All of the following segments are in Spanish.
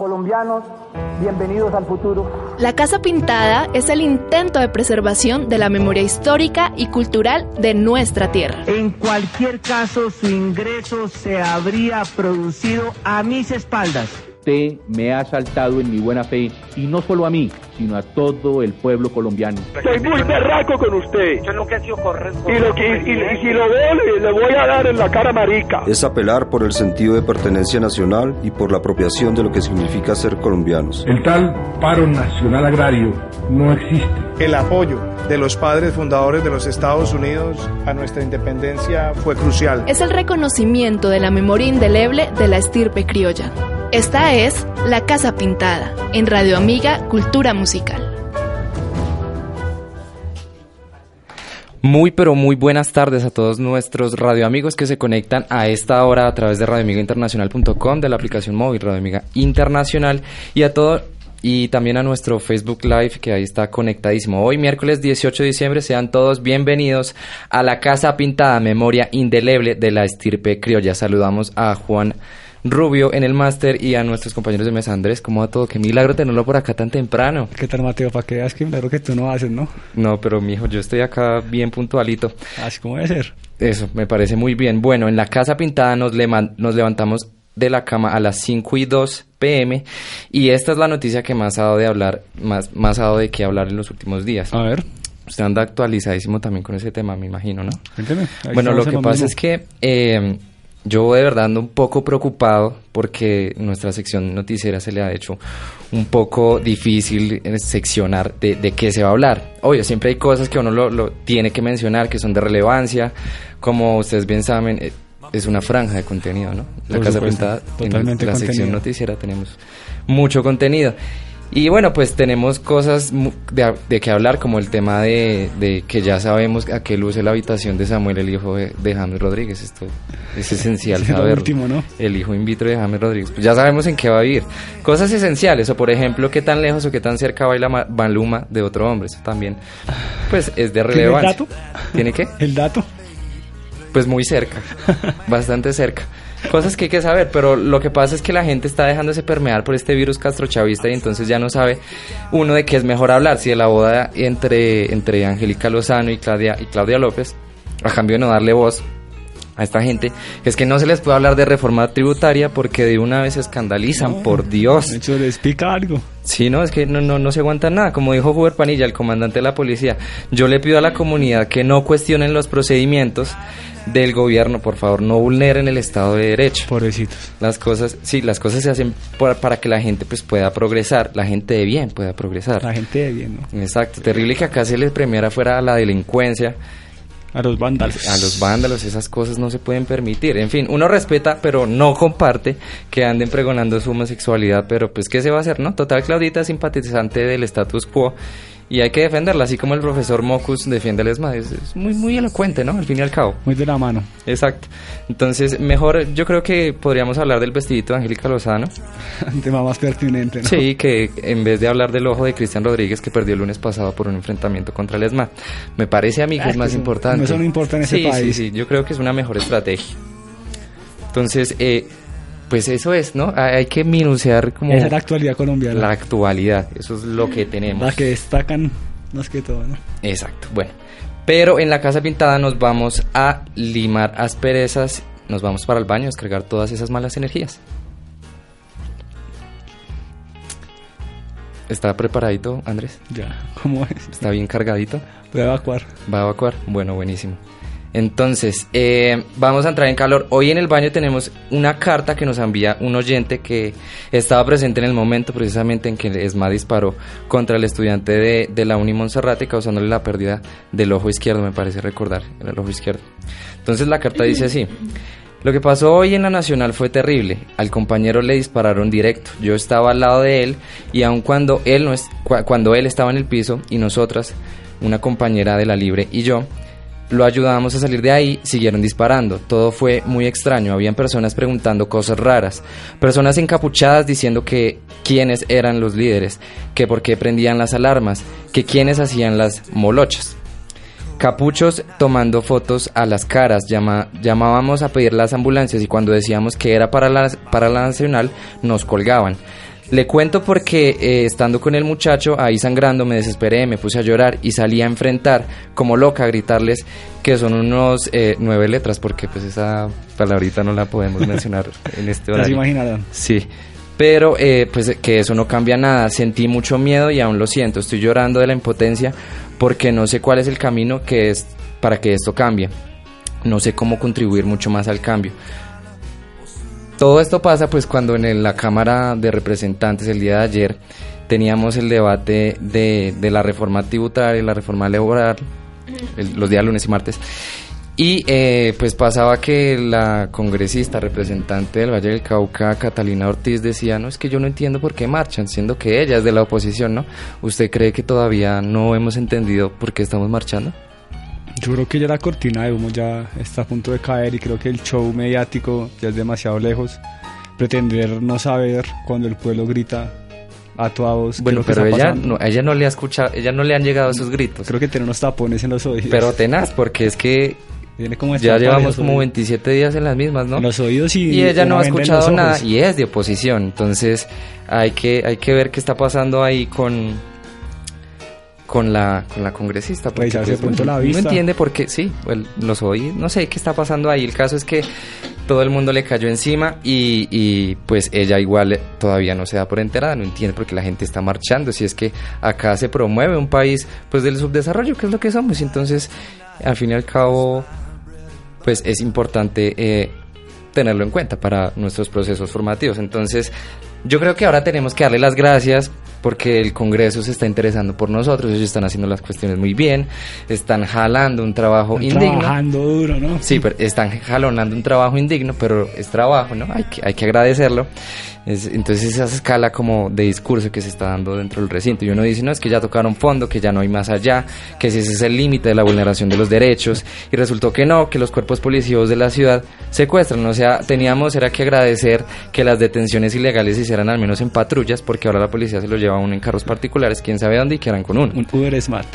Colombianos, bienvenidos al futuro. La Casa Pintada es el intento de preservación de la memoria histórica y cultural de nuestra tierra. En cualquier caso, su ingreso se habría producido a mis espaldas. Usted me ha asaltado en mi buena fe y no solo a mí, sino a todo el pueblo colombiano. Estoy muy berraco con usted. Yo nunca he sido correcto. Y, lo que, y si lo veo, le, le, voy a dar en la cara marica. Es apelar por el sentido de pertenencia nacional y por la apropiación de lo que significa ser colombianos. El tal paro nacional agrario no existe. El apoyo de los padres fundadores de los Estados Unidos a nuestra independencia fue crucial. Es el reconocimiento de la memoria indeleble de la estirpe criolla. Esta es La Casa Pintada, en Radio Amiga Cultura Musical. Muy pero muy buenas tardes a todos nuestros radioamigos que se conectan a esta hora a través de radioamigainternacional.com, de la aplicación móvil Radio Amiga Internacional y a todo y también a nuestro Facebook Live que ahí está conectadísimo. Hoy miércoles 18 de diciembre sean todos bienvenidos a la Casa Pintada, memoria indeleble de la estirpe criolla. Saludamos a Juan Rubio en el máster y a nuestros compañeros de mesa. Andrés, ¿cómo va todo? Qué milagro tenerlo por acá tan temprano. ¿Qué tal, Mateo? Para que veas que milagro que tú no haces, ¿no? No, pero mijo, yo estoy acá bien puntualito. Así como debe ser. Eso, me parece muy bien. Bueno, en la casa pintada nos, le nos levantamos de la cama a las 5 y 2 pm y esta es la noticia que más ha dado de hablar, más, más ha dado de qué hablar en los últimos días. A ver. Usted anda actualizadísimo también con ese tema, me imagino, ¿no? Cuénteme. Bueno, lo que pasa es que eh, yo de verdad ando un poco preocupado porque nuestra sección noticiera se le ha hecho un poco difícil seccionar de, de qué se va a hablar. Obvio, siempre hay cosas que uno lo, lo, tiene que mencionar, que son de relevancia, como ustedes bien saben, eh, es una franja de contenido, ¿no? La Por Casa supuesto, Pintada, en la sección noticiera tenemos mucho contenido. Y bueno, pues tenemos cosas de, de que hablar, como el tema de, de que ya sabemos a qué luce la habitación de Samuel, el hijo de, de James Rodríguez. Esto es esencial Es lo saberlo. último, ¿no? El hijo in vitro de James Rodríguez. Pues ya sabemos en qué va a vivir. Cosas esenciales, o por ejemplo, qué tan lejos o qué tan cerca baila Ma- Maluma de otro hombre. Eso también, pues es de ¿Tiene el relevancia. dato? ¿Tiene qué? El dato. Pues muy cerca, bastante cerca. Cosas que hay que saber, pero lo que pasa es que la gente está dejándose permear por este virus castrochavista y entonces ya no sabe uno de qué es mejor hablar, si de la boda entre, entre Angélica Lozano y Claudia, y Claudia López, a cambio de no darle voz a esta gente, que es que no se les puede hablar de reforma tributaria porque de una vez se escandalizan, No, por Dios. De hecho, les pica algo. Sí, no, es que no, no, no se aguanta nada. Como dijo Huber Panilla, el comandante de la policía, yo le pido a la comunidad que no cuestionen los procedimientos del gobierno, por favor, no vulneren el Estado de Derecho. Pobrecitos. Las cosas, sí, las cosas se hacen por- para que la gente pues pueda progresar, la gente de bien pueda progresar. La gente de bien, ¿no? Exacto, terrible que acá se les premiara fuera la delincuencia, A los vándalos. a los vándalos, esas cosas no se pueden permitir. En fin, uno respeta, pero no comparte que anden pregonando su homosexualidad, pero pues ¿qué se va a hacer, no? Total, Claudita es simpatizante del status quo y hay que defenderla, así como el profesor Mocus defiende al ESMAD. Es, es muy, muy elocuente, ¿no? Al fin y al cabo. Muy de la mano. Exacto. Entonces, mejor, yo creo que podríamos hablar del vestidito de Angélica Lozano. Un tema más pertinente, ¿no? Sí, que en vez de hablar del ojo de Cristian Rodríguez que perdió el lunes pasado por un enfrentamiento contra el ESMA, me parece a mí que Ah, es es más que importante. eso no importa en ese sí, país. Sí, sí, yo creo que es una mejor estrategia. Entonces, eh, pues eso es, ¿no? Hay que minuciar como Esa es la actualidad colombiana. la actualidad, eso es lo que tenemos. La que destacan más que todo, ¿no? Exacto, bueno. Pero en la casa pintada nos vamos a limar asperezas, nos vamos para el baño a descargar todas esas malas energías. ¿Está preparadito, Andrés? Ya, ¿cómo es? ¿Está bien cargadito? Voy a evacuar. ¿Va a evacuar? Bueno, buenísimo. Entonces, eh, vamos a entrar en calor. Hoy en el baño tenemos una carta que nos envía un oyente que estaba presente en el momento precisamente en que ESMA disparó contra el estudiante de, la Uni Monserrate, causándole la pérdida del ojo izquierdo, me parece recordar, el ojo izquierdo. Entonces la carta dice así. Lo que pasó hoy en la Nacional fue terrible. Al compañero le dispararon directo. Yo estaba al lado de él y aun cuando él no cuando él estaba en el piso y nosotras, una compañera de la Libre y yo, lo ayudábamos a salir de ahí, siguieron disparando. Todo fue muy extraño. Habían personas preguntando cosas raras. Personas encapuchadas diciendo que quiénes eran los líderes, que por qué prendían las alarmas, que quiénes hacían las molochas. Capuchos tomando fotos a las caras, llamábamos a pedir las ambulancias y cuando decíamos que era para la, para la nacional nos colgaban. Le cuento porque eh, estando con el muchacho ahí sangrando me desesperé, me puse a llorar y salí a enfrentar como loca a gritarles que son unos eh, nueve letras porque pues esa palabrita no la podemos mencionar en este horario. ¿Se imaginaron? Sí. Pero eh, pues que eso no cambia nada, sentí mucho miedo y aún lo siento, estoy llorando de la impotencia porque no sé cuál es el camino que es para que esto cambie. No sé cómo contribuir mucho más al cambio. Todo esto pasa pues cuando en la Cámara de Representantes el día de ayer teníamos el debate de, la reforma tributaria la reforma laboral, los días lunes y martes. Y eh, pues pasaba que la congresista representante del Valle del Cauca, Catalina Ortiz, decía, no, es que yo no entiendo por qué marchan, siendo que ella es de la oposición, ¿no? ¿Usted cree que todavía no hemos entendido por qué estamos marchando? Yo creo que ya la cortina de humo ya está a punto de caer y creo que el show mediático ya es demasiado lejos. Pretender no saber cuando el pueblo grita a toda voz. Bueno, pero ella no, ella no le ha escuchado, ella no le han llegado esos gritos. Creo que tiene unos tapones en los oídos. Pero tenaz, porque es que ya llevamos como 27 días en las mismas, ¿no? En los oídos y, y ella no ha escuchado nada y es de oposición. Entonces hay que, hay que ver qué está pasando ahí con, con la, con la congresista. Porque, pues, la vista. No entiende por qué, sí, los oí, no sé qué está pasando ahí. El caso es que todo el mundo le cayó encima y, y, pues ella igual todavía no se da por enterada, no entiende por qué la gente está marchando. Si es que acá se promueve un país pues del subdesarrollo, que es lo que somos. Entonces, al fin y al cabo, pues es importante eh, tenerlo en cuenta para nuestros procesos formativos. Entonces, yo creo que ahora tenemos que darle las gracias porque el Congreso se está interesando por nosotros, ellos están haciendo las cuestiones muy bien, están jalando un trabajo indigno. Trabajando duro, ¿no? Sí, pero están jalonando un trabajo indigno, pero es trabajo, ¿no? Hay que, hay que agradecerlo. Entonces esa escala como de discurso que se está dando dentro del recinto. Y uno dice, no, es que ya tocaron fondo, que ya no hay más allá, que si ese es el límite de la vulneración de los derechos. Y resultó que no, que los cuerpos policíacos de la ciudad secuestran. O sea, teníamos, era que agradecer que las detenciones ilegales se hicieran al menos en patrullas, porque ahora la policía se lo lleva a uno en carros particulares, quién sabe dónde, y que eran con uno. Un Uber Smart.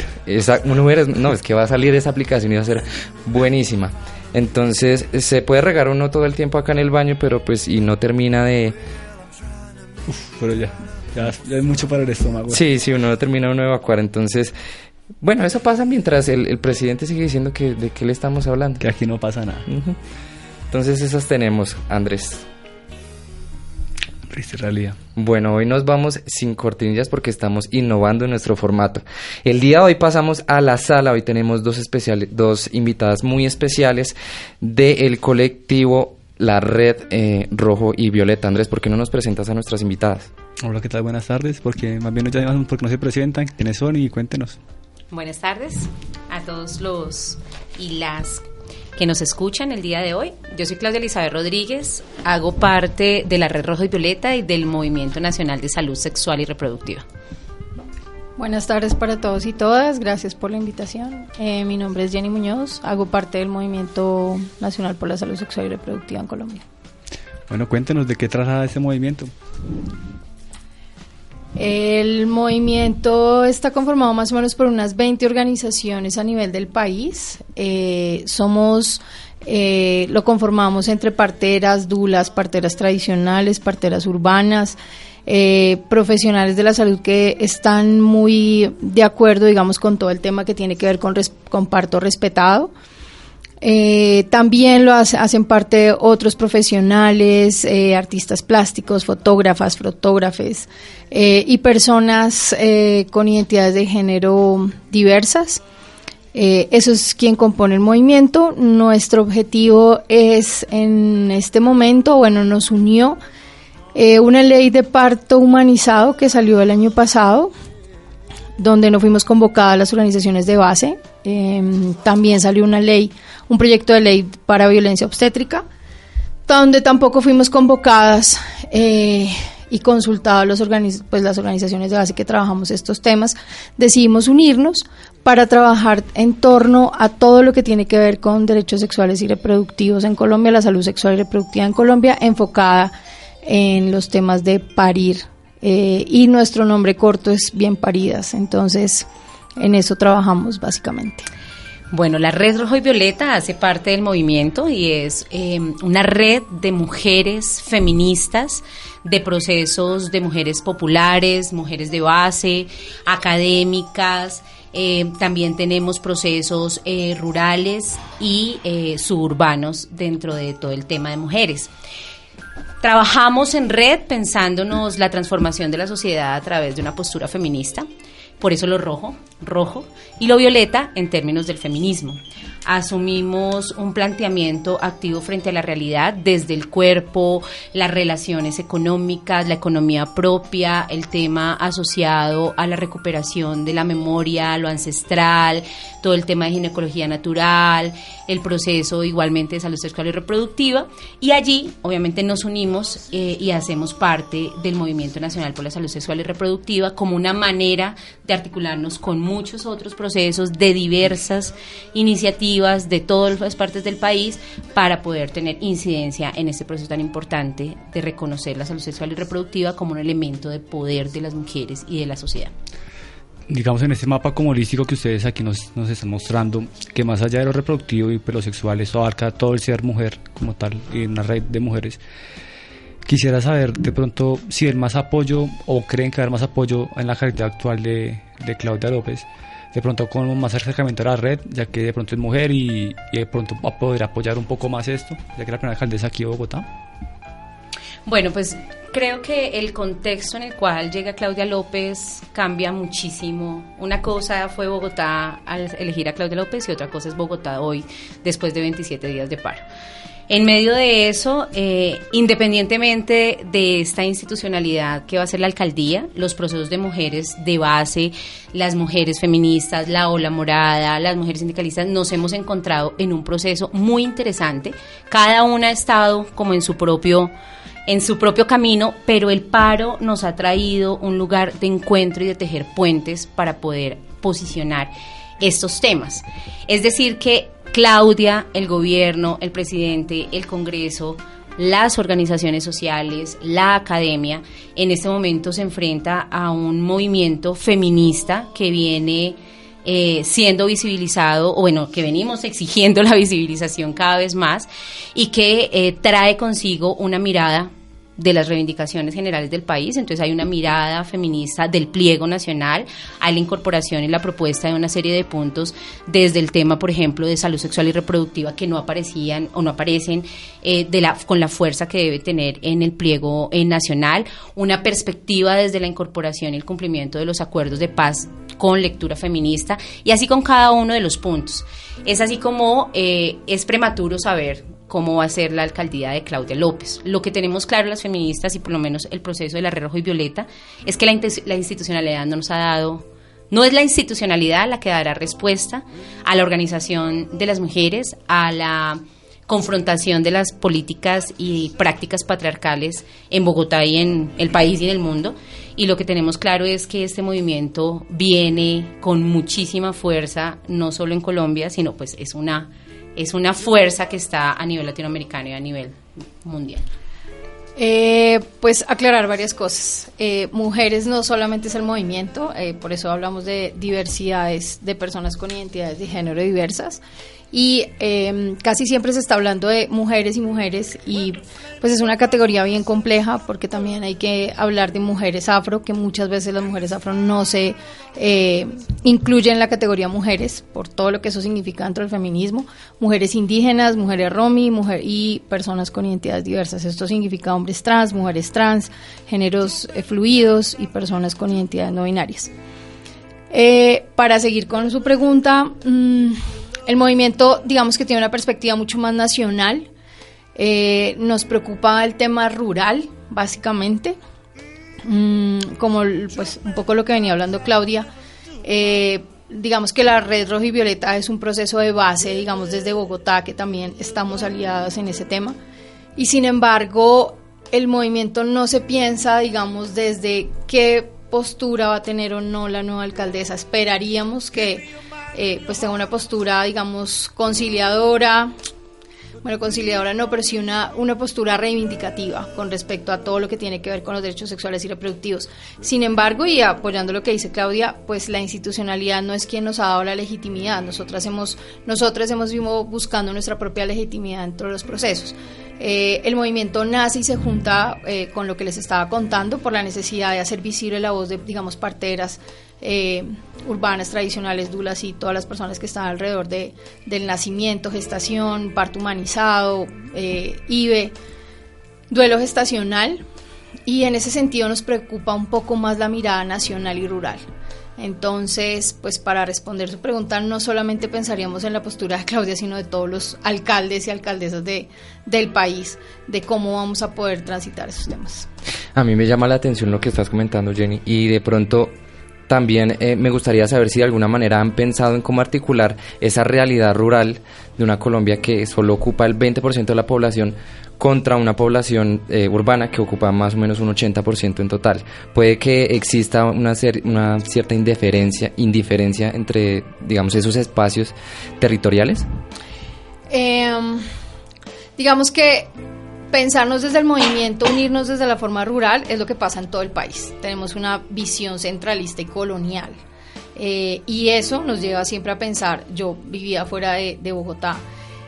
Un Uber, no, es que va a salir esa aplicación y va a ser buenísima. Entonces, se puede regar uno todo el tiempo acá en el baño, pero pues, y no termina de... Uf, pero ya, ya, es mucho para el estómago. Sí, sí, uno no termina uno de evacuar, entonces... Bueno, eso pasa mientras el, presidente sigue diciendo que de qué le estamos hablando. Que aquí no pasa nada. Entonces esas tenemos, Andrés. Triste realidad. Bueno, hoy nos vamos sin cortinillas porque estamos innovando en nuestro formato. El día de hoy pasamos a la sala. Hoy tenemos dos, especiales, dos invitadas muy especiales del colectivo La Red eh, Rojo y Violeta. Andrés, ¿por qué no nos presentas a nuestras invitadas? Hola, ¿qué tal? Buenas tardes. Porque más bien llaman porque no se presentan. ¿Quiénes son? Y cuéntenos. Buenas tardes a todos los y las que nos escuchan el día de hoy. Yo soy Claudia Elizabeth Rodríguez, hago parte de la Red Rojo y Violeta y del Movimiento Nacional de Salud Sexual y Reproductiva. Buenas tardes para todos y todas, gracias por la invitación. Eh, mi nombre es Jenny Muñoz, hago parte del Movimiento Nacional por la Salud Sexual y Reproductiva en Colombia. Bueno, cuéntenos de qué trata este movimiento. El movimiento está conformado más o menos por unas 20 organizaciones a nivel del país. Eh, somos, eh, lo conformamos entre parteras, dulas, parteras tradicionales, parteras urbanas, eh, profesionales de la salud que están muy de acuerdo, digamos, con todo el tema que tiene que ver con, con parto respetado. Eh, también lo hacen parte otros profesionales, eh, artistas plásticos, fotógrafas, fotógrafes y personas con identidades de género diversas. eso es quien compone el movimiento. Nuestro objetivo es en este momento, bueno, nos unió una ley de parto humanizado que salió el año pasado, donde no fuimos convocadas las organizaciones de base. también salió una ley un proyecto de ley para violencia obstétrica. donde tampoco fuimos convocadas eh, y consultadas los pues, las organizaciones de base que trabajamos estos temas, decidimos unirnos para trabajar en torno a todo lo que tiene que ver con derechos sexuales y reproductivos en Colombia, la salud sexual y reproductiva en Colombia, enfocada en los temas de parir. Eh, y nuestro nombre corto es Bien Paridas. Entonces, en eso trabajamos básicamente. Bueno, la Red Rojo y Violeta hace parte del movimiento y es eh, una red de mujeres feministas, de procesos de mujeres populares, mujeres de base, académicas. Eh, también tenemos procesos eh, rurales y suburbanos dentro de todo el tema de mujeres. Trabajamos en red pensándonos la transformación de la sociedad a través de una postura feminista por eso lo rojo, rojo, y lo violeta en términos del feminismo. Asumimos un planteamiento activo frente a la realidad desde el cuerpo, las relaciones económicas, la economía propia, el tema asociado a la recuperación de la memoria, lo ancestral, todo el tema de ginecología natural, el proceso igualmente de salud sexual y reproductiva. Y allí, obviamente, nos unimos eh, y hacemos parte del Movimiento Nacional por la Salud Sexual y Reproductiva como una manera de articularnos con muchos otros procesos de diversas iniciativas de todas las partes del país para poder tener incidencia en este proceso tan importante de reconocer la salud sexual y reproductiva como un elemento de poder de las mujeres y de la sociedad digamos, en este mapa como holístico que ustedes aquí nos, nos están mostrando, que más allá de lo reproductivo y lo sexual, eso abarca todo el ser mujer como tal y una red de mujeres. Quisiera saber de pronto si hay más apoyo o creen que hay más apoyo en la calidad actual de, de Claudia López, de pronto con más acercamiento a la red, ya que de pronto es mujer y, de pronto va a poder apoyar un poco más esto, ya que la primera alcaldesa aquí de Bogotá. Bueno, pues creo que el contexto en el cual llega Claudia López cambia muchísimo. Una cosa fue Bogotá al elegir a Claudia López y otra cosa es Bogotá hoy, después de 27 días de paro. En medio de eso, eh, independientemente de esta institucionalidad que va a ser la alcaldía, los procesos de mujeres de base, las mujeres feministas, la ola morada, las mujeres sindicalistas, nos hemos encontrado en un proceso muy interesante. Cada una ha estado como en su propio en su propio camino, pero el paro nos ha traído un lugar de encuentro y de tejer puentes para poder posicionar estos temas. Es decir, que Claudia, el gobierno, el presidente, el Congreso, las organizaciones sociales, la academia, en este momento se enfrenta a un movimiento feminista que viene eh, siendo visibilizado, o bueno, que venimos exigiendo la visibilización cada vez más y que eh, trae consigo una mirada de las reivindicaciones generales del país, entonces hay una mirada feminista del pliego nacional, hay la incorporación y la propuesta de una serie de puntos desde el tema, por ejemplo, de salud sexual y reproductiva que no aparecían o no aparecen eh, de la, con la fuerza que debe tener en el pliego eh, nacional, una perspectiva desde la incorporación y el cumplimiento de los acuerdos de paz con lectura feminista y así con cada uno de los puntos. Es así como eh, es prematuro saber cómo va a ser la alcaldía de Claudia López. Lo que tenemos claro las feministas y por lo menos el proceso de la Rojo y Violeta es que la institucionalidad no nos ha dado no es la institucionalidad la que dará respuesta a la organización de las mujeres, a la confrontación de las políticas y prácticas patriarcales en Bogotá y en el país y en el mundo. Y lo que tenemos claro es que este movimiento viene con muchísima fuerza, no solo en Colombia, sino pues es una es una fuerza que está a nivel latinoamericano y a nivel mundial. Eh, pues aclarar varias cosas. Eh, mujeres no solamente es el movimiento, eh, por eso hablamos de diversidades de personas con identidades de género diversas y em, casi siempre se está hablando de mujeres y mujeres y pues es una categoría bien compleja porque también hay que hablar de mujeres afro, que muchas veces las mujeres afro no se eh, incluyen en la categoría mujeres por todo lo que eso significa dentro del feminismo, mujeres indígenas, mujeres romi mujer, y personas con identidades diversas. Esto significa hombres trans, mujeres trans, géneros eh, fluidos y personas con identidades no binarias. Eh, para seguir con su pregunta, mmm, el movimiento, digamos que tiene una perspectiva mucho más nacional. Eh, nos preocupa el tema rural, básicamente. Mm, como pues un poco lo que venía hablando Claudia. Eh, digamos que la red roja y violeta es un proceso de base, digamos desde Bogotá, que también estamos aliados en ese tema. y sin embargo el movimiento no se piensa, digamos, desde qué postura va a tener o no la nueva alcaldesa. Esperaríamos que eh, pues tenga una postura, digamos, conciliadora, bueno, conciliadora no, pero sí una, una postura reivindicativa con respecto a todo lo que tiene que ver con los derechos sexuales y reproductivos. Sin embargo, y apoyando lo que dice Claudia, pues la institucionalidad no es quien nos ha dado la legitimidad. Nosotras hemos, nosotras hemos buscando nuestra propia legitimidad dentro de los procesos. Eh, el movimiento nace y se junta eh, con lo que les estaba contando por la necesidad de hacer visible la voz de, digamos, parteras eh, urbanas tradicionales, dulas y todas las personas que están alrededor de, del nacimiento, gestación, parto humanizado, IVE, duelo gestacional. Y en ese sentido nos preocupa un poco más la mirada nacional y rural. Entonces, pues para responder su pregunta, no solamente pensaríamos en la postura de Claudia, sino de todos los alcaldes y alcaldesas de, del país, de cómo vamos a poder transitar esos temas. A mí me llama la atención lo que estás comentando, Jenny, y de pronto también eh, me gustaría saber si de alguna manera han pensado en cómo articular esa realidad rural de una Colombia que solo ocupa el 20% de la población contra una población eh, urbana que ocupa más o menos un 80% en total. Puede que exista una, una cierta indiferencia, indiferencia entre, digamos, esos espacios territoriales. Em, digamos que pensarnos desde el movimiento, unirnos desde la forma rural, es lo que pasa en todo el país. Tenemos una visión centralista y colonial. Eh, y eso nos lleva siempre a pensar, yo vivía fuera de, Bogotá,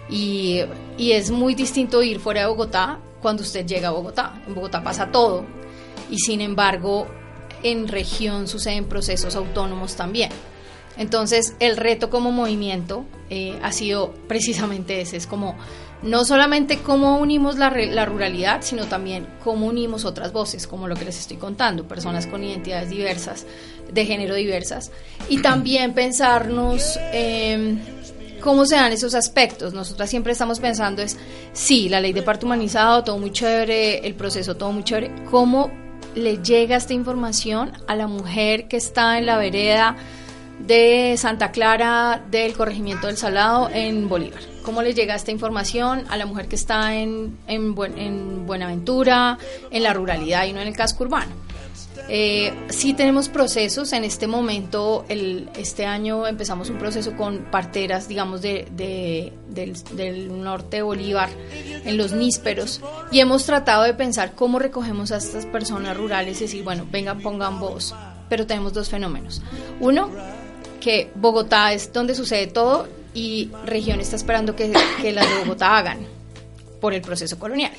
y, y, es muy distinto ir fuera de Bogotá cuando usted llega a Bogotá. En Bogotá pasa todo. Y sin embargo, en región suceden procesos autónomos también. Entonces, el reto como movimiento eh, ha sido precisamente ese, es como no solamente cómo unimos la, la, ruralidad, sino también cómo unimos otras voces, como lo que les estoy contando, personas con identidades diversas, de género diversas, y también pensarnos... Eh, ¿Cómo se dan esos aspectos? Nosotras siempre estamos pensando es, sí, la ley de parto humanizado, todo muy chévere, el proceso, todo muy chévere. ¿Cómo le llega esta información a la mujer que está en la vereda de Santa Clara del corregimiento del Salado en Bolívar? ¿Cómo le llega esta información a la mujer que está en, en, en Buenaventura, en la ruralidad y no en el casco urbano? Eh, sí tenemos procesos, en este momento, el, este año empezamos un proceso con parteras, digamos, de, del, norte de Bolívar, en los nísperos, y hemos tratado de pensar cómo recogemos a estas personas rurales y decir, bueno, vengan, pongan voz, pero tenemos dos fenómenos. Uno, que Bogotá es donde sucede todo y región está esperando que, que las de Bogotá hagan por el proceso colonial.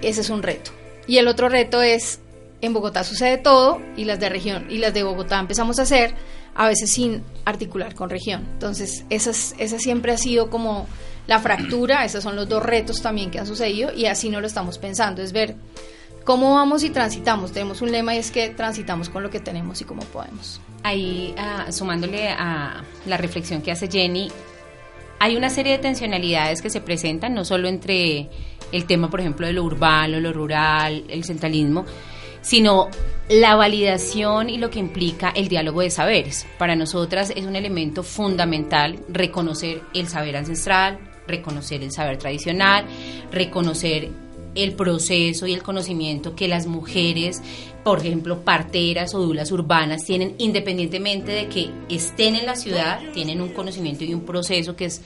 Ese es un reto. Y el otro reto es en Bogotá sucede todo y las de región y las de Bogotá empezamos a hacer a veces sin articular con región. Entonces, esa, esa siempre ha sido como la fractura, esos son los dos retos también que han sucedido y así no lo estamos pensando, es ver cómo vamos y transitamos. Tenemos un lema y es que transitamos con lo que tenemos y cómo podemos. Ahí, ah, sumándole a la reflexión que hace Jenny, hay una serie de tensionalidades que se presentan, no solo entre el tema, por ejemplo, de lo urbano, lo rural, el centralismo, sino la validación y lo que implica el diálogo de saberes. Para nosotras es un elemento fundamental reconocer el saber ancestral, reconocer el saber tradicional, reconocer el proceso y el conocimiento que las mujeres, por ejemplo, parteras o dulas urbanas tienen, independientemente de que estén en la ciudad, tienen un conocimiento y un proceso que es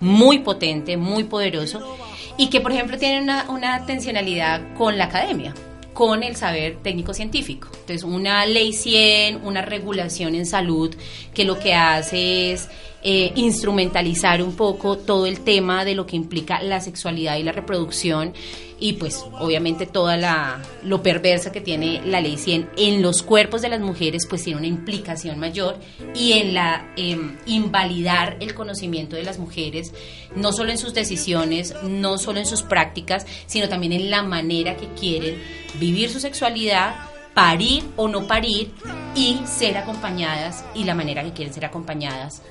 muy potente, muy poderoso, y que, por ejemplo, tienen una, una tensionalidad con la academia con el saber técnico científico. Entonces, una ley 100, una regulación en salud que lo que hace es eh, instrumentalizar un poco todo el tema de lo que implica la sexualidad y la reproducción y pues obviamente toda la lo perversa que tiene la ley 100 en los cuerpos de las mujeres pues tiene una implicación mayor y en la em, invalidar el conocimiento de las mujeres no solo en sus decisiones no solo en sus prácticas sino también en la manera que quieren vivir su sexualidad parir o no parir y ser acompañadas y la manera que quieren ser acompañadas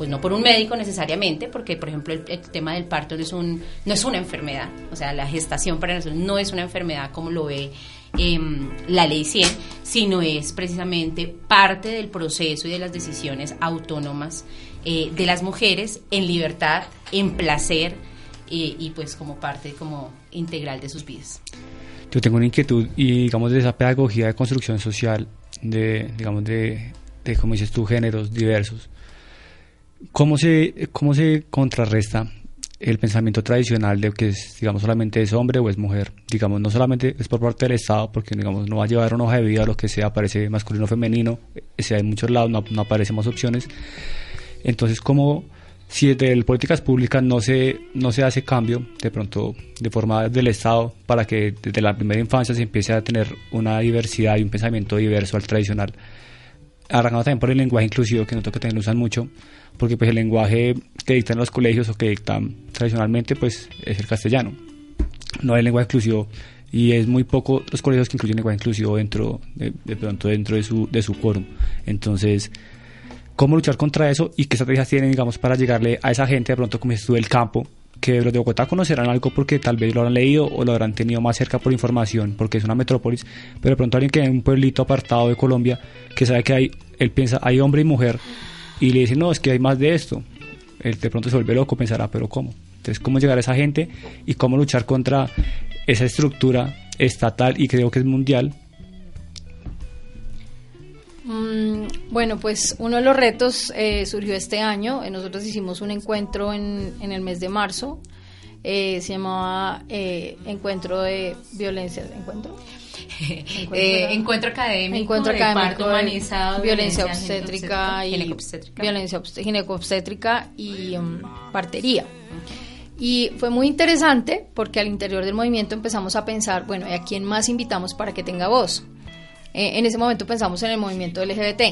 pues no por un médico necesariamente, porque por ejemplo el, tema del parto no es, un, no es una enfermedad, o sea, la gestación para nosotros no es una enfermedad como lo ve em, la ley 100, sino es precisamente parte del proceso y de las decisiones autónomas eh, de las mujeres en libertad, en placer, eh, y pues como parte como integral de sus vidas. Yo tengo una inquietud y digamos de esa pedagogía de construcción social, de digamos de, de como dices tú, géneros diversos. ¿Cómo se, cómo se contrarresta el pensamiento tradicional de que es, digamos, solamente es hombre o es mujer. Digamos, no solamente es por parte del Estado, porque, digamos, no va a llevar una hoja de vida, lo que sea, aparece masculino o femenino, sea en muchos lados, no, no aparecen más opciones. Entonces, como si desde políticas públicas no se, no se hace cambio, de pronto, de forma del Estado, para que desde la primera infancia se empiece a tener una diversidad y un pensamiento diverso al tradicional, arrancando también por el lenguaje inclusivo, que noto que también usan mucho, porque pues el lenguaje que dictan los colegios o que dictan tradicionalmente pues es el castellano, no hay lenguaje inclusivo y es muy poco los colegios que incluyen lenguaje inclusivo dentro de, pronto dentro de su de su quórum. Entonces, ¿cómo luchar contra eso y qué estrategias tienen digamos para llegarle a esa gente de pronto como estuvo el campo que los de Bogotá conocerán algo porque tal vez lo habrán leído o lo habrán tenido más cerca por información, porque es una metrópolis, pero de pronto alguien que en un pueblito apartado de Colombia, que sabe que hay, él piensa, hay hombre y mujer, y le dice, no, es que hay más de esto. Él de pronto se vuelve loco, pensará, pero ¿cómo? Entonces, ¿cómo llegar a esa gente y cómo luchar contra esa estructura estatal y creo que es mundial? Mm, bueno, pues uno de los retos eh, surgió este año. Eh, nosotros hicimos un encuentro en, en el mes de marzo. Eh, se llamaba eh, Encuentro de Violencia. ¿Encuentro? Encuentro, eh, encuentro académico, encuentro académico humanizado, violencia, obstétrica y ginecobstétrica. violencia obst- ginecobstétrica y um, partería. Y fue muy interesante porque al interior del movimiento empezamos a pensar, bueno, ¿y a quién más invitamos para que tenga voz? Eh, en ese momento pensamos en el movimiento LGBT.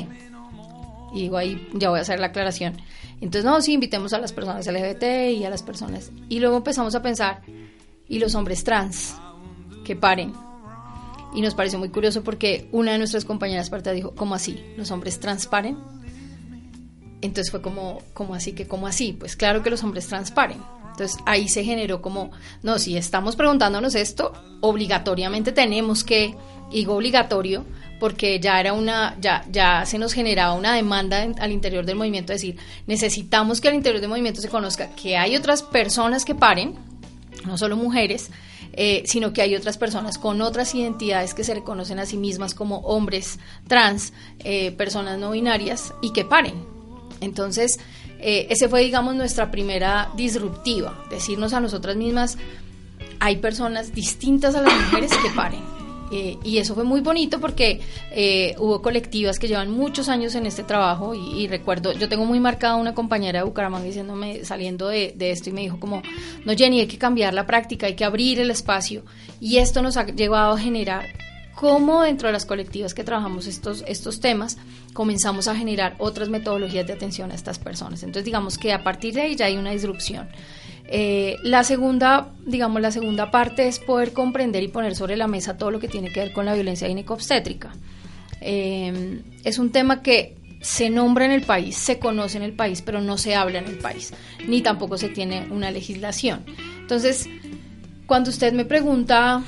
Y digo ahí, ya voy a hacer la aclaración. Entonces, no, sí, invitemos a las personas LGBT y a las personas. Y luego empezamos a pensar, ¿y los hombres trans? Que paren. Y nos pareció muy curioso porque una de nuestras compañeras parte dijo, ¿cómo así? ¿Los hombres trans paren? Entonces fue como, ¿cómo así que cómo así? Pues claro que los hombres trans paren. Entonces ahí se generó como, no, si estamos preguntándonos esto, obligatoriamente tenemos que, digo obligatorio, porque ya era una, ya, ya se nos generaba una demanda en- al interior del movimiento, decir, necesitamos que al interior del movimiento se conozca que hay otras personas que paren, no solo mujeres, eh, sino que hay otras personas con otras identidades que se reconocen a sí mismas como hombres trans, eh, personas no binarias y que paren. Entonces, eh, ese fue, digamos, nuestra primera disruptiva, decirnos a nosotras mismas, hay personas distintas a las mujeres que paren. Eh, y eso fue muy bonito porque eh, hubo colectivas que llevan muchos años en este trabajo y, recuerdo, yo tengo muy marcada una compañera de Bucaramanga diciéndome, saliendo de, de esto y me dijo como, no Jenny, hay que cambiar la práctica, hay que abrir el espacio y esto nos ha llevado a generar cómo dentro de las colectivas que trabajamos estos, estos temas comenzamos a generar otras metodologías de atención a estas personas. Entonces digamos que a partir de ahí ya hay una disrupción. Eh, la segunda, digamos, la segunda parte es poder comprender y poner sobre la mesa todo lo que tiene que ver con la violencia ginecobstétrica. Eh, es un tema que se nombra en el país, se conoce en el país, pero no se habla en el país, ni tampoco se tiene una legislación. Entonces, cuando usted me pregunta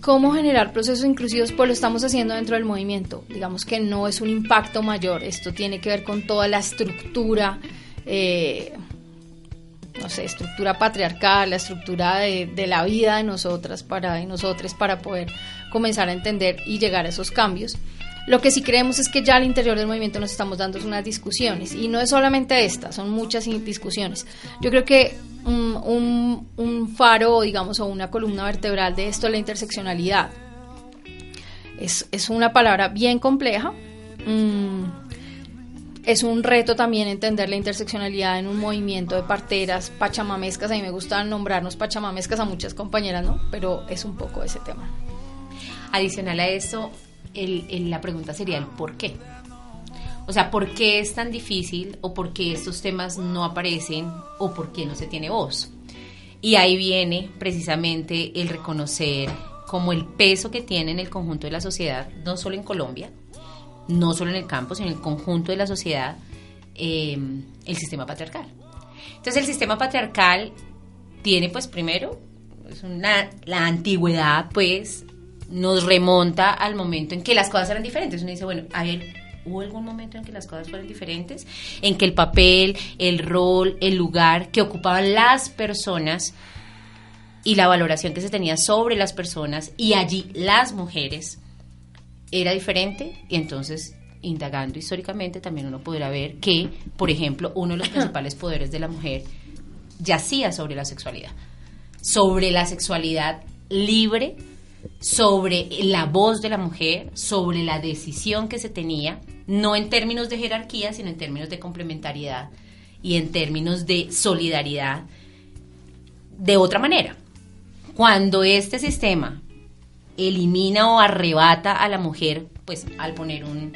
cómo generar procesos inclusivos, pues lo estamos haciendo dentro del movimiento. Digamos que no es un impacto mayor, esto tiene que ver con toda la estructura. Eh, no sé, estructura patriarcal, la estructura de, de la vida de nosotras para de nosotros para poder comenzar a entender y llegar a esos cambios. Lo que sí creemos es que ya al interior del movimiento nos estamos dando unas discusiones y no es solamente esta, son muchas discusiones. Yo creo que un, un, un faro, digamos, o una columna vertebral de esto es la interseccionalidad. Es, es una palabra bien compleja. Mm, es un reto también entender la interseccionalidad en un movimiento de parteras pachamamescas. A mí me gusta nombrarnos pachamamescas a muchas compañeras, ¿no? Pero es un poco ese tema. Adicional a eso, la pregunta sería el por qué. O sea, ¿por qué es tan difícil o por qué estos temas no aparecen o por qué no se tiene voz? Y ahí viene precisamente el reconocer como el peso que tiene en el conjunto de la sociedad, no solo en Colombia, no solo en el campo, sino en el conjunto de la sociedad, eh, el sistema patriarcal. Entonces el sistema patriarcal tiene pues primero la antigüedad pues nos remonta al momento en que las cosas eran diferentes. Uno dice, bueno, a ver, ¿hubo algún momento en que las cosas fueron diferentes? En que el papel, el rol, el lugar que ocupaban las personas y la valoración que se tenía sobre las personas y allí las mujeres era diferente y entonces indagando históricamente también uno podrá ver que, por ejemplo, uno de los principales poderes de la mujer yacía sobre la sexualidad, sobre la sexualidad libre, sobre la voz de la mujer, sobre la decisión que se tenía, no en términos de jerarquía, sino en términos de complementariedad y en términos de solidaridad de otra manera. Cuando este sistema elimina o arrebata a la mujer, pues al poner un,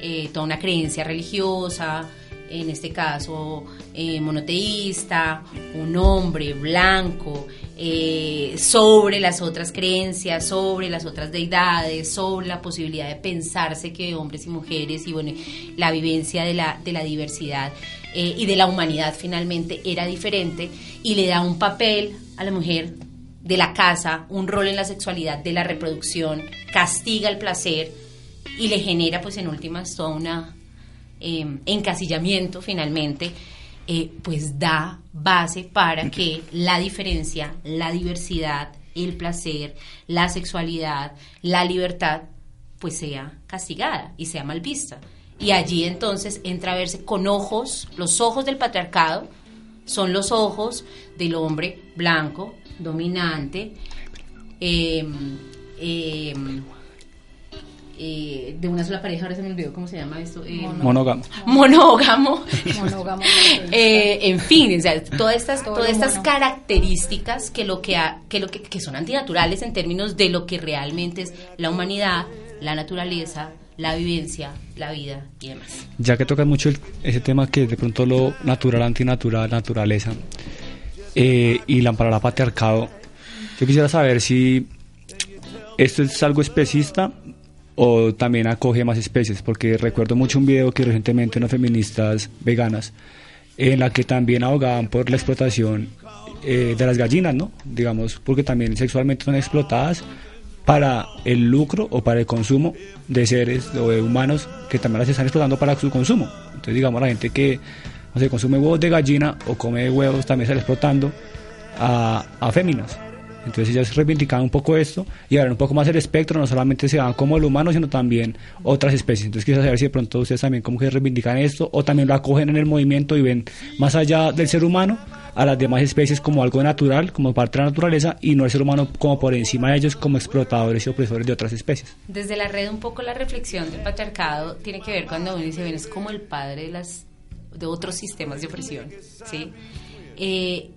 eh, toda una creencia religiosa, en este caso eh, monoteísta, un hombre blanco, eh, sobre las otras creencias, sobre las otras deidades, sobre la posibilidad de pensarse que hombres y mujeres y bueno, la vivencia de la, de la diversidad y de la humanidad finalmente era diferente y le da un papel a la mujer de la casa, un rol en la sexualidad, de la reproducción, castiga el placer y le genera pues en últimas todo un em, encasillamiento finalmente, eh, pues da base para que la diferencia, la diversidad, el placer, la sexualidad, la libertad, pues sea castigada y sea mal vista. Y allí entonces entra a verse con ojos, los ojos del patriarcado, son los ojos del hombre blanco, dominante, em, em, eh, de una sola pareja, ahora se me olvidó cómo se llama esto. Em, monógamo. Monógamo. Monógamo. Eh, en fin, todas estas, todas estas características que, lo que, que, lo que, que son antinaturales en términos de lo que realmente es la humanidad, la naturaleza, la vivencia, la vida y demás. Ya que toca mucho ese tema que de pronto lo natural, antinatural, naturaleza eh, y la para patriarcado, yo quisiera saber si esto es algo especista o también acoge más especies, porque recuerdo mucho un video que recientemente unas feministas veganas en la que también abogaban por la explotación eh, de las gallinas, ¿no? Digamos, porque también sexualmente son explotadas para el lucro o para el consumo de seres o de humanos que también las están explotando para su consumo. Entonces, digamos, la gente que no sé, consume huevos de gallina o come huevos también está explotando a, a féminas. Entonces ellas reivindican un poco esto y abren un poco más el espectro, no solamente se van como el humano, sino también otras especies. Entonces quisiera saber si de pronto ustedes también como que reivindican esto o también lo acogen en el movimiento y ven más allá del ser humano a las demás especies como algo natural, como parte de la naturaleza, y no el ser humano como por encima de ellos como explotadores y opresores de otras especies. Desde la red un poco la reflexión del patriarcado tiene que ver cuando uno dice, ven, es como el padre de, las, de otros sistemas de opresión, ¿sí? Eh,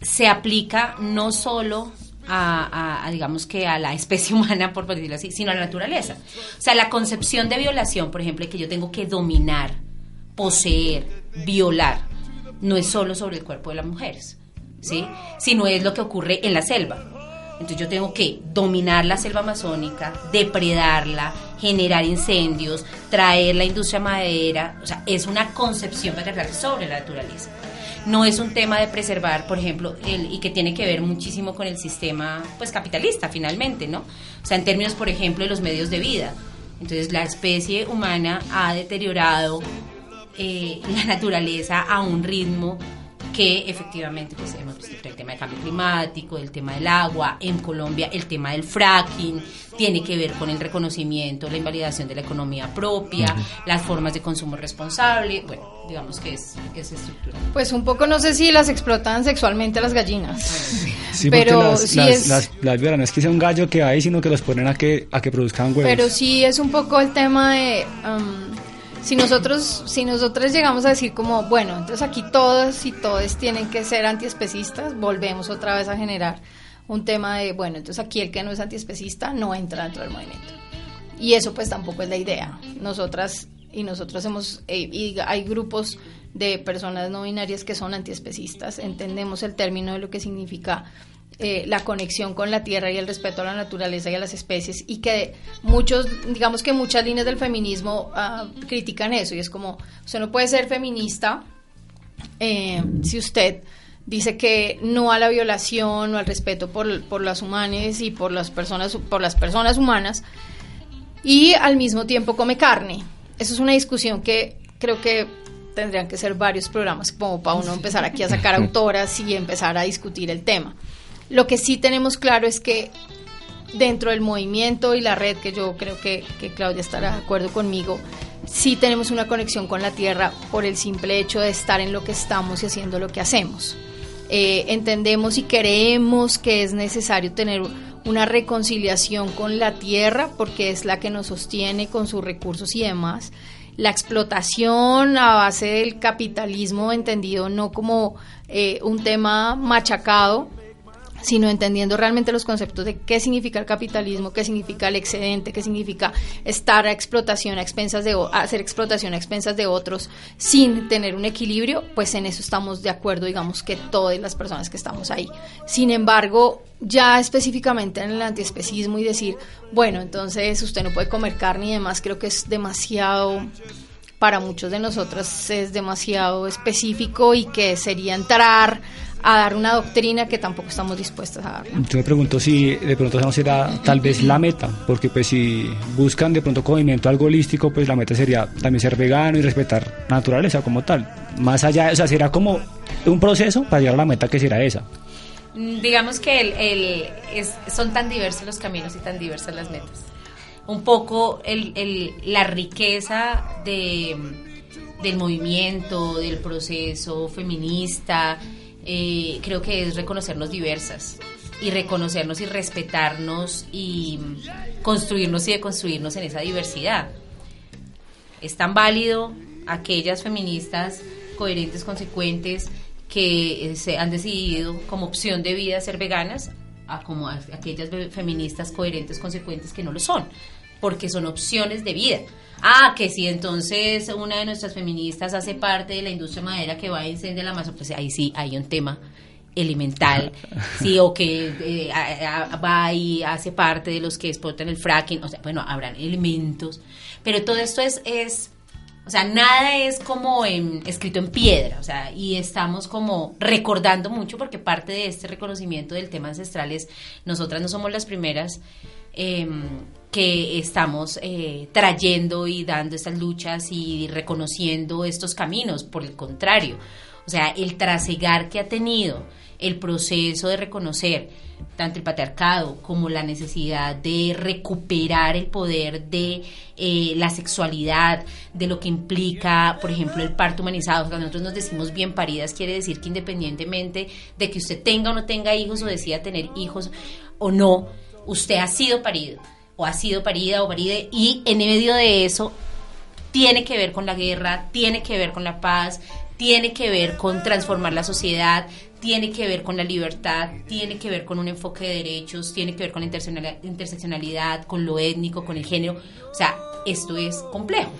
se aplica no solo a, digamos que a la especie humana, por decirlo así, sino a la naturaleza. O sea, la concepción de violación, por ejemplo, que yo tengo que dominar, poseer, violar, no es solo sobre el cuerpo de las mujeres, ¿sí? Sino es lo que ocurre en la selva. Entonces yo tengo que dominar la selva amazónica, depredarla, generar incendios, traer la industria madera, o sea, es una concepción patriarcal sobre la naturaleza. No es un tema de preservar, por ejemplo, el, y que tiene que ver muchísimo con el sistema pues capitalista finalmente, ¿no? O sea, en términos, por ejemplo, de los medios de vida. Entonces la especie humana ha deteriorado eh, la naturaleza a un ritmo que efectivamente pues hemos visto el tema del cambio climático, el tema del agua, en Colombia el tema del fracking, tiene que ver con el reconocimiento, la invalidación de la economía propia, las formas de consumo responsable, bueno, digamos que es, es estructural. Pues un poco no sé si las explotan sexualmente las gallinas, sí, pero las, sí es... Las, no es que sea un gallo que hay, sino que los ponen a que, a que produzcan huevos. Pero sí es un poco el tema de... Um, si nosotros, si nosotros llegamos a decir como, bueno, entonces aquí todos y todos tienen que ser antiespecistas, volvemos otra vez a generar un tema de, bueno, entonces aquí el que no es antiespecista no entra dentro del movimiento. Y eso pues tampoco es la idea. Nosotras y nosotros hemos, eh, y hay grupos de personas no binarias que son antiespecistas, entendemos el término de lo que significa eh, la conexión con la tierra y el respeto a la naturaleza y a las especies y que muchos, digamos que muchas líneas del feminismo uh, critican eso y es como, usted no puede ser feminista eh, si usted dice que no a la violación o al respeto por, por las humanas y por las personas por las personas humanas y al mismo tiempo come carne. Eso es una discusión que creo que tendrían que ser varios programas como para uno empezar aquí a sacar autoras y empezar a discutir el tema. Lo que sí tenemos claro es que dentro del movimiento y la red, que yo creo que, Claudia estará de acuerdo conmigo, sí tenemos una conexión con la tierra por el simple hecho de estar en lo que estamos y haciendo lo que hacemos. Eh, entendemos y creemos que es necesario tener una reconciliación con la tierra porque es la que nos sostiene con sus recursos y demás. La explotación a base del capitalismo entendido no como eh, un tema machacado, sino entendiendo realmente los conceptos de qué significa el capitalismo, qué significa el excedente, qué significa estar a explotación a expensas de hacer explotación a expensas de otros sin tener un equilibrio, pues en eso estamos de acuerdo, digamos que todas las personas que estamos ahí. Sin embargo, ya específicamente en el antiespecismo y decir, bueno, entonces usted no puede comer carne y demás, creo que es demasiado para muchos de nosotros es demasiado específico y que sería entrar a dar una doctrina que tampoco estamos dispuestos a dar. Yo me pregunto si de pronto no será tal vez la meta, porque pues si buscan de pronto movimiento algo holístico, pues la meta sería también ser vegano y respetar la naturaleza como tal. Más allá, o sea, será como un proceso para llegar a la meta que será esa. Mm, digamos que el, es, son tan diversos los caminos y tan diversas las metas. Un poco el, la riqueza de, del movimiento, del proceso feminista, eh, creo que es reconocernos diversas y reconocernos y respetarnos y construirnos y deconstruirnos en esa diversidad. Es tan válido aquellas feministas coherentes, consecuentes, que eh, se han decidido como opción de vida ser veganas, a como aquellas feministas coherentes, consecuentes que no lo son, porque son opciones de vida. Ah, que si entonces una de nuestras feministas hace parte de la industria madera que va a incendiar la masa, pues ahí sí hay un tema elemental, sí, o que eh, va y hace parte de los que exportan el fracking, o sea, bueno, habrán elementos, pero todo esto es, es o sea, nada es como escrito en piedra, o sea, y estamos como recordando mucho porque parte de este reconocimiento del tema ancestral es, nosotras no somos las primeras em, que estamos eh, trayendo y dando estas luchas y reconociendo estos caminos, por el contrario, o sea, el trasegar que ha tenido el proceso de reconocer tanto el patriarcado como la necesidad de recuperar el poder de eh, la sexualidad, de lo que implica, por ejemplo, el parto humanizado. Cuando nosotros nos decimos bien paridas, quiere decir que independientemente de que usted tenga o no tenga hijos o decida tener hijos o no, usted ha sido parido o ha sido parida o paride y en medio de eso tiene que ver con la guerra, tiene que ver con la paz, tiene que ver con transformar la sociedad, tiene que ver con la libertad, tiene que ver con un enfoque de derechos, tiene que ver con la interseccionalidad, con lo étnico, con el género. O sea, esto es complejo.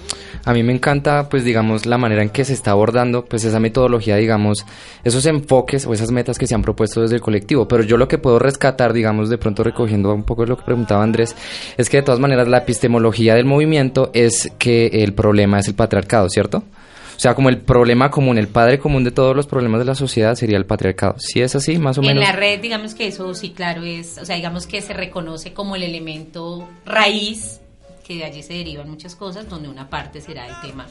A mí me encanta, pues digamos, la manera en que se está abordando, pues esa metodología, digamos, esos enfoques o esas metas que se han propuesto desde el colectivo. Pero yo lo que puedo rescatar, digamos, de pronto recogiendo un poco lo que preguntaba Andrés, es que de todas maneras la epistemología del movimiento es que el problema es el patriarcado, ¿cierto? O sea, como el problema común, el padre común de todos los problemas de la sociedad sería el patriarcado. Si es así, más o menos. En la red, digamos que eso sí, claro, es, o sea, digamos que se reconoce como el elemento raíz que de allí se derivan muchas cosas, donde una parte será el tema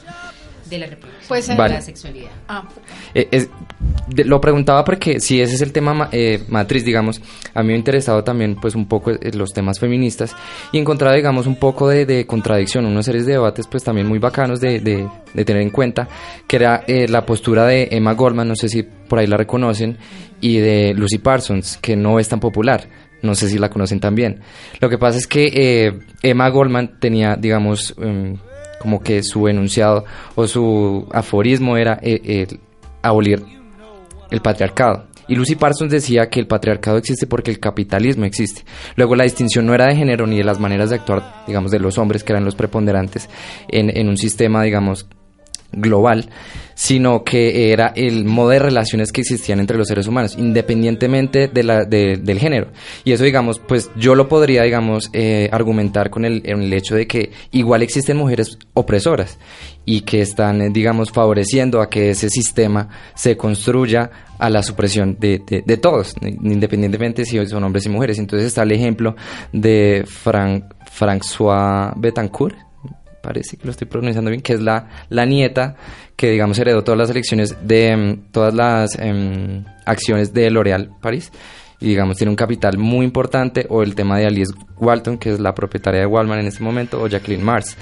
de la reproducción, pues, de la sexualidad. Ah, eh, lo preguntaba porque si ese es el tema eh, matriz, digamos, a mí me ha interesado también pues un poco eh, los temas feministas y encontrar, digamos, un poco de, contradicción, unas series de debates pues también muy bacanos de, de tener en cuenta, que era la postura de Emma Goldman, no sé si por ahí la reconocen, y de Lucy Parsons, que no es tan popular no sé si la conocen también. Lo que pasa es que eh, Emma Goldman tenía, digamos, em, como que su enunciado o su aforismo era eh, abolir el patriarcado. Y Lucy Parsons decía que el patriarcado existe porque el capitalismo existe. Luego la distinción no era de género ni de las maneras de actuar, digamos, de los hombres que eran los preponderantes en, en un sistema, digamos, global, sino que era el modo de relaciones que existían entre los seres humanos, independientemente de la, del género. Y eso, digamos, pues yo lo podría, digamos, eh, argumentar con el, el, hecho de que igual existen mujeres opresoras y que están, eh, digamos, favoreciendo a que ese sistema se construya a la supresión de, de, todos, independientemente si son hombres y mujeres. Entonces está el ejemplo de Frank, François Betancourt, parece que lo estoy pronunciando bien, que es la, la nieta que, digamos, heredó todas las elecciones de em, todas las em, acciones de L'Oréal París. Y digamos tiene un capital muy importante o el tema de Alice Walton que es la propietaria de Walmart en este momento o Jacqueline Mars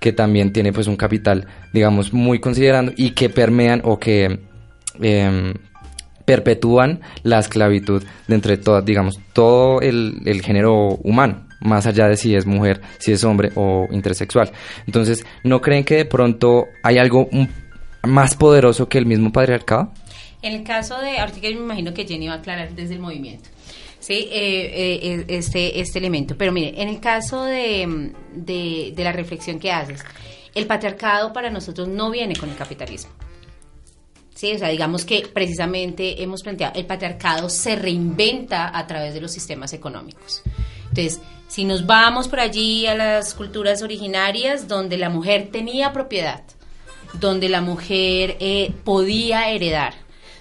que también tiene pues un capital digamos muy considerando y que permean o que em, perpetúan la esclavitud de entre todas digamos todo el, el género humano más allá de si es mujer, si es hombre o intersexual. Entonces, ¿no creen que de pronto hay algo más poderoso que el mismo patriarcado? En el caso de, ahorita que me imagino que Jenny va a aclarar desde el movimiento, ¿sí? Eh, eh, este, este elemento. Pero mire, en el caso de, de, la reflexión que haces, el patriarcado para nosotros no viene con el capitalismo. Sí, o sea, digamos que precisamente hemos planteado, el patriarcado se reinventa a través de los sistemas económicos. Entonces, si nos vamos por allí a las culturas originarias donde la mujer tenía propiedad, donde la mujer eh, podía heredar,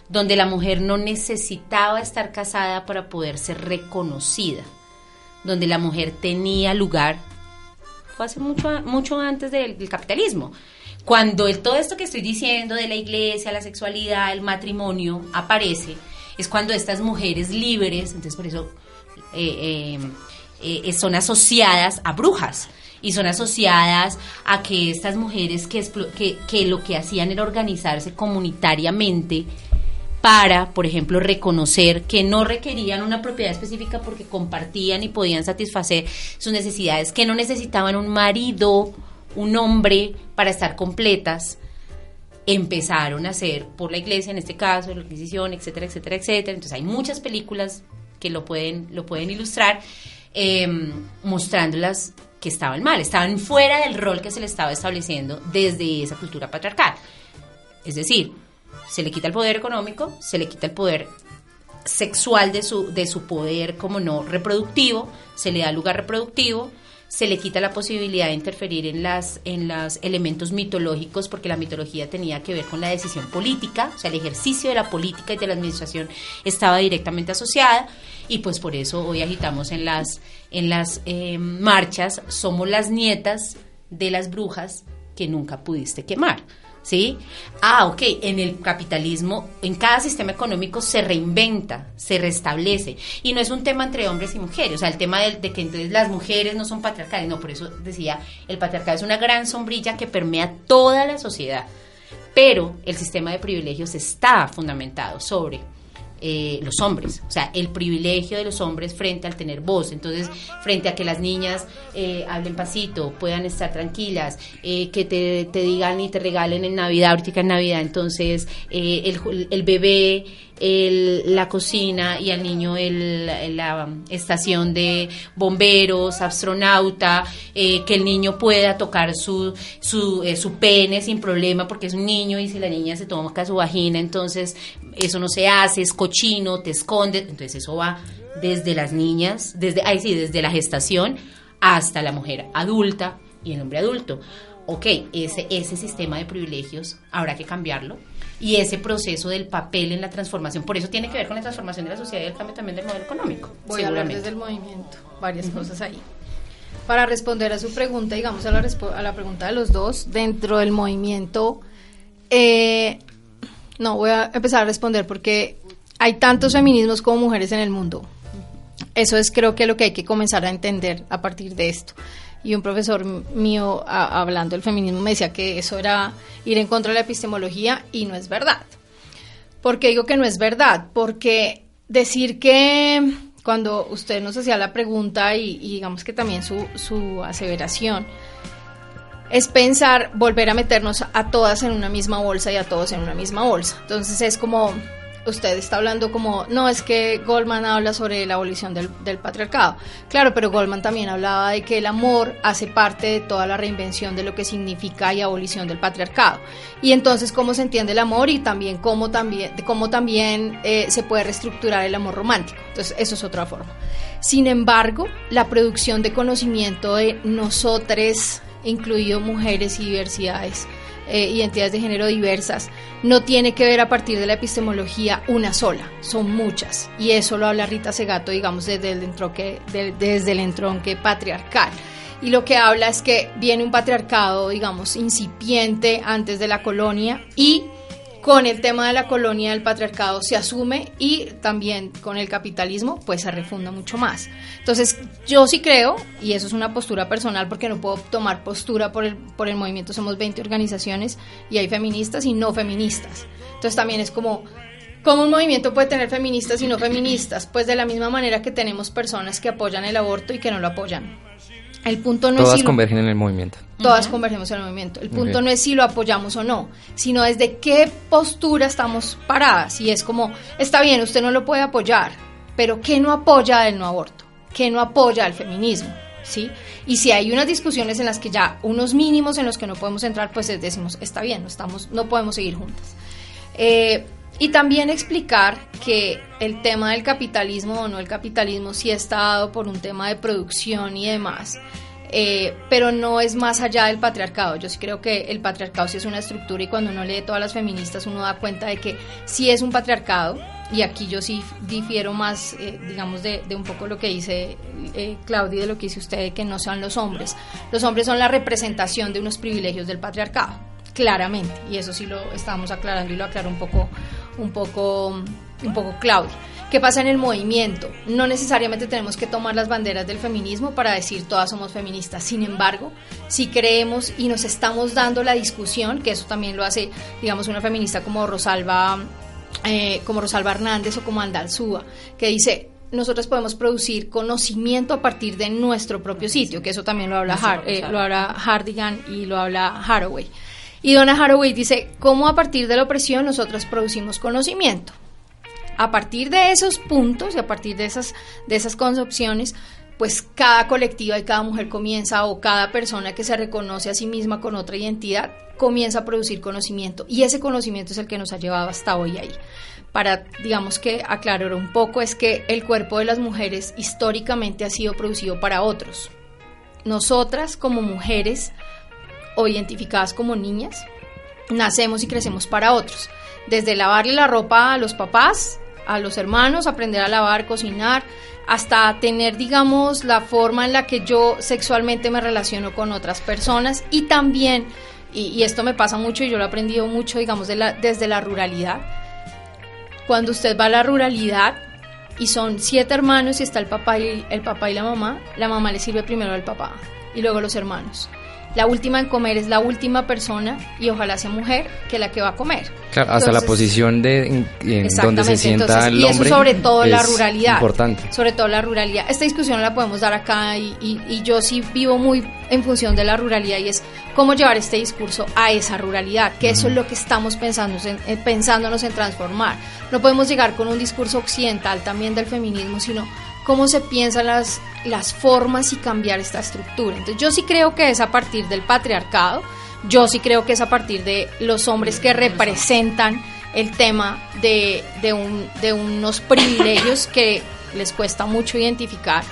donde la mujer no necesitaba estar casada para poder ser reconocida, donde la mujer tenía lugar, fue hace mucho, mucho antes del, capitalismo. Cuando el, todo esto que estoy diciendo de la iglesia, la sexualidad, el matrimonio aparece, es cuando estas mujeres libres, entonces por eso eh, eh, eh, son asociadas a brujas y son asociadas a que estas mujeres que, que, que lo que hacían era organizarse comunitariamente para, por ejemplo, reconocer que no requerían una propiedad específica porque compartían y podían satisfacer sus necesidades, que no necesitaban un marido, un hombre para estar completas, empezaron a hacer por la iglesia, en este caso, la Inquisición, etcétera, etcétera, etcétera. Entonces hay muchas películas que lo pueden, lo pueden ilustrar, eh, mostrándolas que estaban mal, estaban fuera del rol que se le estaba estableciendo desde esa cultura patriarcal. Es decir, se le quita el poder económico, se le quita el poder sexual de su, de su poder como no reproductivo, se le da lugar reproductivo, se le quita la posibilidad de interferir en las en los elementos mitológicos porque la mitología tenía que ver con la decisión política, o sea, el ejercicio de la política y de la administración estaba directamente asociada y pues por eso hoy agitamos en las en las eh, marchas somos las nietas de las brujas que nunca pudiste quemar. ¿Sí? Ah, ok, en el capitalismo, en cada sistema económico se reinventa, se restablece. Y no es un tema entre hombres y mujeres, o sea, el tema de, de, que entonces las mujeres no son patriarcales, no, por eso decía, el patriarcado es una gran sombrilla que permea toda la sociedad. Pero el sistema de privilegios está fundamentado sobre eh, los hombres, o sea, el privilegio de los hombres frente al tener voz, entonces frente a que las niñas eh, hablen pasito, puedan estar tranquilas, eh, que te, digan y te regalen en Navidad, ahorita en Navidad, entonces el, el bebé el, la cocina y al niño el, la estación de bomberos, astronauta, eh, que el niño pueda tocar su, su, eh, su pene sin problema porque es un niño y si la niña se toca su vagina, entonces eso no se hace, es cochino, te esconde, entonces eso va desde las niñas, desde, ahí sí, desde la gestación hasta la mujer adulta y el hombre adulto. Ok, ese, ese sistema de privilegios habrá que cambiarlo y ese proceso del papel en la transformación. Por eso tiene que ver con la transformación de la sociedad y el cambio también del modelo económico. Voy a hablar desde el movimiento, varias cosas ahí. Para responder a su pregunta, digamos a la, a la pregunta de los dos, dentro del movimiento, eh, no, voy a empezar a responder porque hay tantos feminismos como mujeres en el mundo. Eso es creo que lo que hay que comenzar a entender a partir de esto y un profesor mío hablando del feminismo me decía que eso era ir en contra de la epistemología y no es verdad. ¿Por qué digo que no es verdad? Porque decir que cuando usted nos hacía la pregunta y, digamos que también su, su aseveración, es pensar volver a meternos a todas en una misma bolsa y a todos en una misma bolsa. Entonces es como usted está hablando como, no, es que Goldman habla sobre la abolición del, patriarcado. Claro, pero Goldman también hablaba de que el amor hace parte de toda la reinvención de lo que significa y abolición del patriarcado. Y entonces, ¿cómo se entiende el amor y también cómo también, cómo también eh, se puede reestructurar el amor romántico? Entonces, eso es otra forma. Sin embargo, la producción de conocimiento de nosotros, incluido mujeres y diversidades, eh, identidades de género diversas, no tiene que ver a partir de la epistemología una sola, son muchas. Y eso lo habla Rita Segato, digamos, desde el entronque, desde el entronque patriarcal. y lo que habla es que viene un patriarcado, digamos, incipiente antes de la colonia y con el tema de la colonia del patriarcado se asume y también con el capitalismo pues se refunda mucho más. Entonces yo sí creo, y eso es una postura personal porque no puedo tomar postura por el, por el movimiento, somos 20 organizaciones y hay feministas y no feministas. Entonces también es como, ¿cómo un movimiento puede tener feministas y no feministas? Pues de la misma manera que tenemos personas que apoyan el aborto y que no lo apoyan. El punto no Todas es si lo- convergen en el movimiento. Todas convergemos en el movimiento. El punto no es si lo apoyamos o no, sino desde qué postura estamos paradas. Y es como, está bien, usted no lo puede apoyar, pero ¿qué no apoya del no aborto? ¿Qué no apoya al feminismo? ¿Sí? Y si hay unas discusiones en las que ya unos mínimos en los que no podemos entrar, pues decimos, está bien, no, estamos, no podemos seguir juntas. Eh, y también explicar que el tema del capitalismo o no el capitalismo sí está dado por un tema de producción y demás, eh, pero no es más allá del patriarcado. Yo sí creo que el patriarcado sí es una estructura y cuando uno lee todas las feministas uno da cuenta de que sí es un patriarcado y aquí yo sí difiero más, eh, digamos, de, un poco lo que dice eh, Claudia, de lo que dice usted, de que no sean los hombres. Los hombres son la representación de unos privilegios del patriarcado, claramente, y eso sí lo estábamos aclarando y lo aclaró un poco, un poco, un poco Claudia. ¿Qué pasa en el movimiento? No necesariamente tenemos que tomar las banderas del feminismo para decir todas somos feministas. Sin embargo, si creemos y nos estamos dando la discusión, que eso también lo hace, digamos, una feminista como Rosalba, eh, como Rosalba Hernández o como Andalzúa, que dice nosotros podemos producir conocimiento a partir de nuestro propio sitio, que eso también lo habla, Har- eh, lo habla Hardigan y lo habla Haraway. Y Donna Haraway dice, ¿cómo a partir de la opresión nosotros producimos conocimiento? A partir de esos puntos y a partir de esas, de esas concepciones, pues cada colectiva y cada mujer comienza o cada persona que se reconoce a sí misma con otra identidad comienza a producir conocimiento y ese conocimiento es el que nos ha llevado hasta hoy ahí. Para, digamos que aclarar un poco, es que el cuerpo de las mujeres históricamente ha sido producido para otros. Nosotras como mujeres o identificadas como niñas, nacemos y crecemos para otros. Desde lavarle la ropa a los papás, a los hermanos, aprender a lavar, cocinar, hasta tener, digamos, la forma en la que yo sexualmente me relaciono con otras personas y también, y, esto me pasa mucho y yo lo he aprendido mucho, digamos, de la- desde la ruralidad. Cuando usted va a la ruralidad y son siete hermanos y está el papá y el papá y la mamá, la mamá le sirve primero al papá y luego los hermanos. La última en comer es la última persona y ojalá sea mujer que la que va a comer. Claro, hasta la Entonces, posición de en, en donde se sienta entonces, el y eso hombre. sobre todo la es ruralidad. Importante. Sobre todo la ruralidad. Esta discusión la podemos dar acá y, y- y yo sí vivo muy en función de la ruralidad y es cómo llevar este discurso a esa ruralidad, que eso es lo que estamos pensando en- eh, pensándonos en transformar. No podemos llegar con un discurso occidental también del feminismo, sino cómo se piensan las, las formas y cambiar esta estructura. Entonces yo sí creo que es a partir del patriarcado, yo sí creo que es a partir de los hombres que representan el tema de, de, un- de unos privilegios que les cuesta mucho identificar.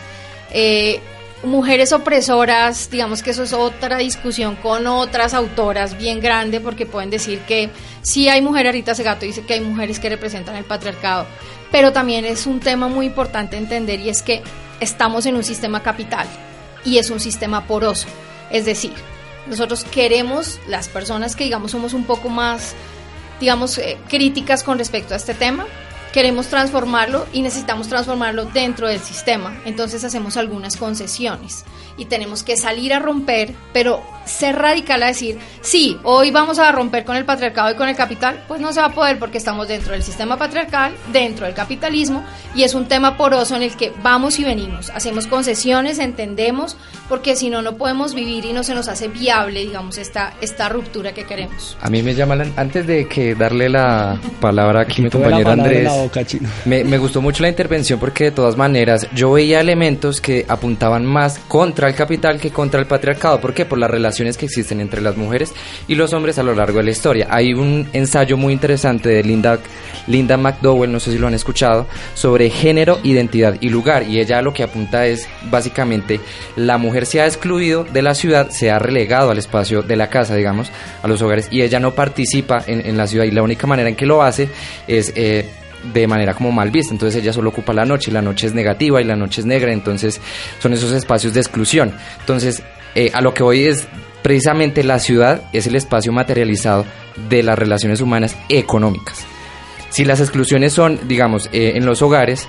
Eh, mujeres opresoras, digamos que eso es otra discusión con otras autoras bien grande porque pueden decir que sí hay mujeres, Rita Segato dice que hay mujeres que representan el patriarcado, pero también es un tema muy importante entender y es que estamos en un sistema capital y es un sistema poroso, es decir, nosotros queremos las personas que digamos somos un poco más digamos, eh, críticas con respecto a este tema. Queremos transformarlo y necesitamos transformarlo dentro del sistema. Entonces hacemos algunas concesiones y tenemos que salir a romper, pero ser radical a decir, sí, hoy vamos a romper con el patriarcado y con el capital, pues no se va a poder porque estamos dentro del sistema patriarcal, dentro del capitalismo y es un tema poroso en el que vamos y venimos, hacemos concesiones, entendemos, porque si no, no podemos vivir y no se nos hace viable, digamos, esta, esta ruptura que queremos. A mí me llama, la- antes de que darle la palabra aquí a mi compañero Andrés, boca, me gustó mucho la intervención porque de todas maneras yo veía elementos que apuntaban más contra el capital que contra el patriarcado. ¿Por qué? Por las relaciones que existen entre las mujeres y los hombres a lo largo de la historia. Hay un ensayo muy interesante de Linda, Linda McDowell, no sé si lo han escuchado, sobre género, identidad y lugar. Y ella lo que apunta es básicamente la mujer se ha excluido de la ciudad, se ha relegado al espacio de la casa, digamos, a los hogares, y ella no participa en, en la ciudad. Y la única manera en que lo hace es... eh, de manera como mal vista, entonces ella solo ocupa la noche, la noche es negativa y la noche es negra, entonces son esos espacios de exclusión. Entonces, eh, a lo que voy es precisamente la ciudad es el espacio materializado de las relaciones humanas económicas. Si las exclusiones son, digamos, eh, en los hogares,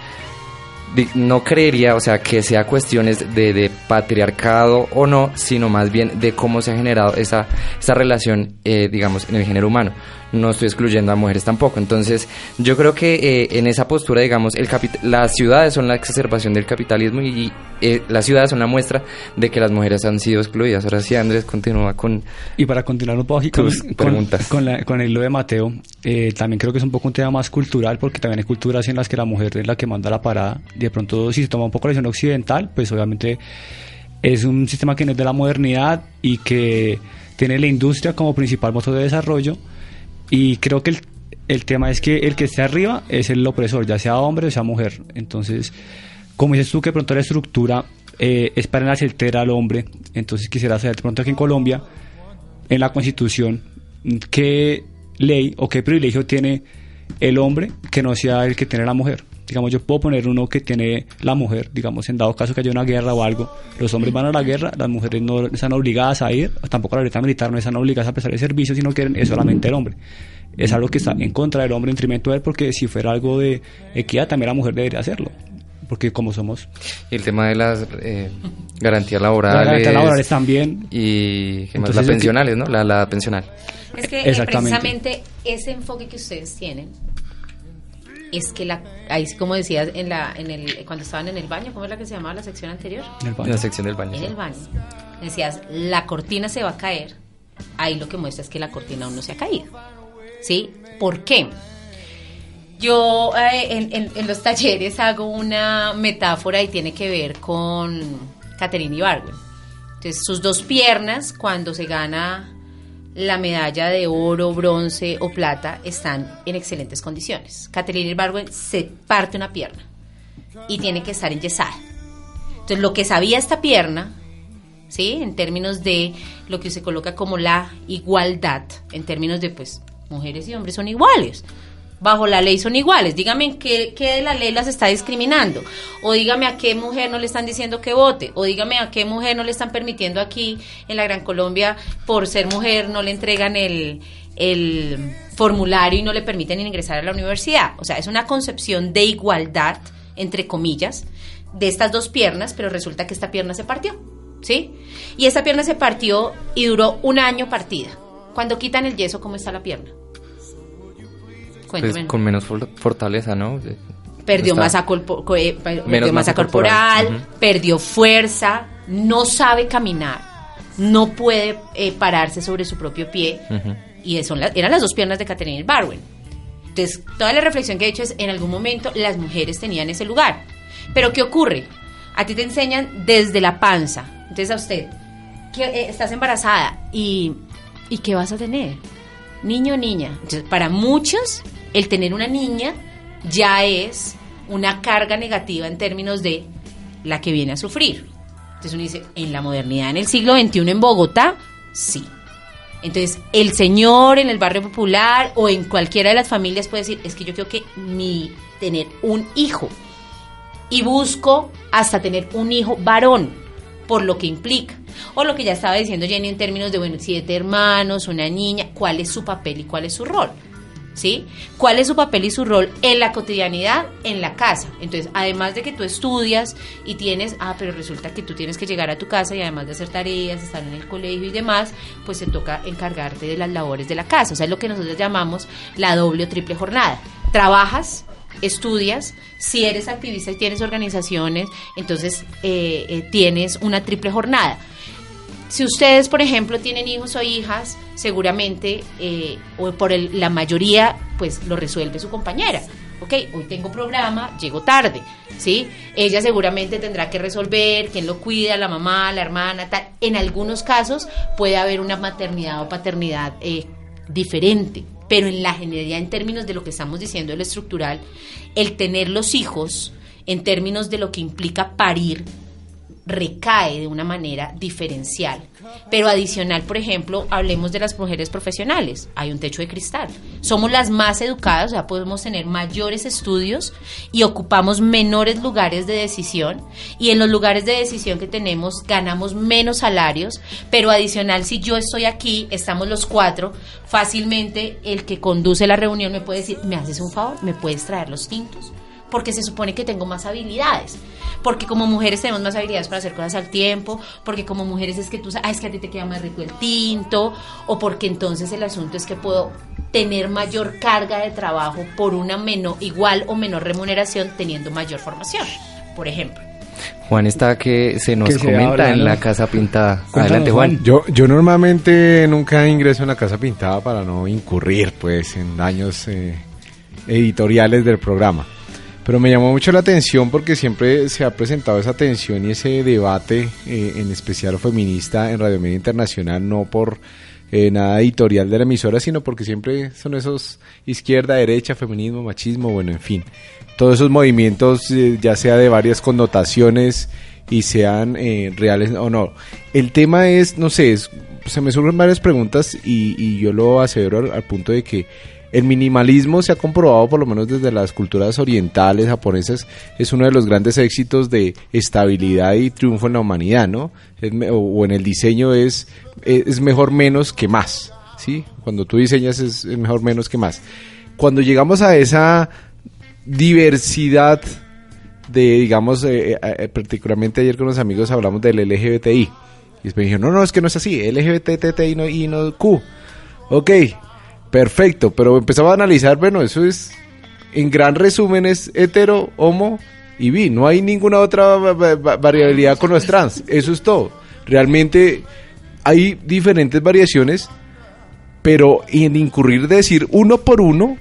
no creería, o sea, que sea cuestiones de, de, patriarcado o no, sino más bien de cómo se ha generado esa, esa relación, eh, digamos, en el género humano no estoy excluyendo a mujeres tampoco. Entonces, yo creo que eh, en esa postura, digamos, el las ciudades son la exacerbación del capitalismo y eh, las ciudades son la muestra de que las mujeres han sido excluidas. Ahora sí, Andrés, continúa con... Y para continuar un poco con, preguntas. Con, con, el lo de Mateo, eh, también creo que es un poco un tema más cultural, porque también hay culturas en las que la mujer es la que manda la parada. Y de pronto, si se toma un poco la visión occidental, pues obviamente es un sistema que no es de la modernidad y que tiene la industria como principal motor de desarrollo y creo que el, el tema es que el que esté arriba es el opresor, ya sea hombre o sea mujer. Entonces, como dices tú que pronto la estructura eh, es para enaltecer al hombre, entonces quisiera saber pronto aquí en Colombia, en la Constitución, qué ley o qué privilegio tiene el hombre que no sea el que tiene la mujer. Digamos, yo puedo poner uno que tiene la mujer, digamos, en dado caso que haya una guerra o algo. Los hombres van a la guerra, las mujeres no están obligadas a ir, tampoco la libertad militar no están obligadas a prestar el servicio, sino quieren es solamente el hombre. Es algo que está en contra del hombre en detrimento de él, porque si fuera algo de equidad, también la mujer debería hacerlo porque como somos. Y el tema de las eh, garantías laborales. garantías laborales también. Y más las pensionales, ¿no? La, la pensional. Es que eh, precisamente ese enfoque que ustedes tienen es que la ahí como decías en la en el cuando estaban en el baño cómo es la que se llamaba la sección anterior la sección del baño en el baño. Decías la cortina se va a caer. Ahí lo que muestra es que la cortina aún no se ha caído. Sí por qué yo eh, en, en, los talleres hago una metáfora y tiene que ver con Catherine Ibargüen entonces sus dos piernas cuando se gana la medalla de oro, bronce o plata están en excelentes condiciones. Caterina Ibargüen se parte una pierna y tiene que estar enyesada. Entonces, lo que sabía esta pierna, ¿sí? En términos de lo que se coloca como la igualdad, en términos de, pues, mujeres y hombres son iguales bajo la ley son iguales. Dígame en qué, de la ley las está discriminando. O dígame a qué mujer no le están diciendo que vote. O dígame a qué mujer no le están permitiendo aquí en la Gran Colombia, por ser mujer, no le entregan el, el formulario y no le permiten ingresar a la universidad. O sea, es una concepción de igualdad, entre comillas, de estas dos piernas, pero resulta que esta pierna se partió. ¿Sí? Y esta pierna se partió y duró un año partida. Cuando quitan el yeso, ¿cómo está la pierna? Pues con menos fortaleza, ¿no? Perdió masa, eh, perdió masa, corporal, perdió fuerza, no sabe caminar, no puede eh, pararse sobre su propio pie. Y eso eran las dos piernas de Catherine Barwin. Entonces, toda la reflexión que he hecho es, en algún momento las mujeres tenían ese lugar. Pero ¿qué ocurre? A ti te enseñan desde la panza. Entonces a usted, que eh, estás embarazada y, y ¿qué vas a tener? Niño o niña. Entonces, para muchos el tener una niña ya es una carga negativa en términos de la que viene a sufrir. Entonces uno dice, en la modernidad, en el siglo XXI en Bogotá, sí. Entonces, el señor en el barrio popular o en cualquiera de las familias puede decir, es que yo quiero que mi tener un hijo y busco hasta tener un hijo varón, por lo que implica. O lo que ya estaba diciendo Jenny en términos de, bueno, siete hermanos, una niña, cuál es su papel y cuál es su rol. ¿Sí? ¿Cuál es su papel y su rol en la cotidianidad, en la casa? Entonces, además de que tú estudias y tienes, ah, pero resulta que tú tienes que llegar a tu casa y además de hacer tareas, estar en el colegio y demás, pues te toca encargarte de las labores de la casa. O sea, es lo que nosotros llamamos la doble o triple jornada. Trabajas, estudias, si eres activista y tienes organizaciones, entonces eh, eh, tienes una triple jornada. Si ustedes, por ejemplo, tienen hijos o hijas, seguramente, eh, o por la mayoría, pues lo resuelve su compañera. Ok, hoy tengo programa, llego tarde, ¿sí? Ella seguramente tendrá que resolver quién lo cuida, la mamá, la hermana, tal. En algunos casos puede haber una maternidad o paternidad eh, diferente, pero en la generalidad, en términos de lo que estamos diciendo de lo estructural, el tener los hijos, en términos de lo que implica parir, recae de una manera diferencial. Pero adicional, por ejemplo, hablemos de las mujeres profesionales. Hay un techo de cristal. Somos las más educadas, ya podemos tener mayores estudios y ocupamos menores lugares de decisión. Y en los lugares de decisión que tenemos ganamos menos salarios. Pero adicional, si yo estoy aquí, estamos los cuatro, fácilmente el que conduce la reunión me puede decir, ¿me haces un favor? ¿Me puedes traer los tintos? Porque se supone que tengo más habilidades porque como mujeres tenemos más habilidades para hacer cosas al tiempo, porque como mujeres es que tú sabes, ah, es que a ti te queda más rico el tinto, o porque entonces el asunto es que puedo tener mayor carga de trabajo por una menor, igual o menor remuneración teniendo mayor formación, por ejemplo. Juan está que se nos comenta en la casa pintada. Adelante, Juan. Yo, yo normalmente nunca ingreso en la casa pintada para no incurrir pues en daños eh, editoriales del programa. Pero me llamó mucho la atención porque siempre se ha presentado esa tensión y ese debate, eh, en especial feminista, en Radio Media Internacional, no por eh, nada editorial de la emisora, sino porque siempre son esos izquierda, derecha, feminismo, machismo, bueno, en fin. Todos esos movimientos, eh, ya sea de varias connotaciones y sean reales o no. El tema es, no sé, se me surgen varias preguntas y, yo lo asevero al punto de que el minimalismo se ha comprobado, por lo menos desde las culturas orientales, japonesas, es uno de los grandes éxitos de estabilidad y triunfo en la humanidad, ¿no? o, en el diseño es, es mejor menos que más, ¿sí? Cuando tú diseñas es, mejor menos que más. Cuando llegamos a esa diversidad de, digamos, eh, eh, eh, particularmente ayer con los amigos hablamos del LGBTI. Y después dijeron, no, no, es que no es así, LGBTI no, y no Q. Ok, Perfecto, pero empezaba a analizar, bueno, eso es, en gran resumen es hetero, homo y bi. No hay ninguna otra variabilidad con los trans. Eso es todo. Realmente hay diferentes variaciones, pero en incurrir de decir uno por uno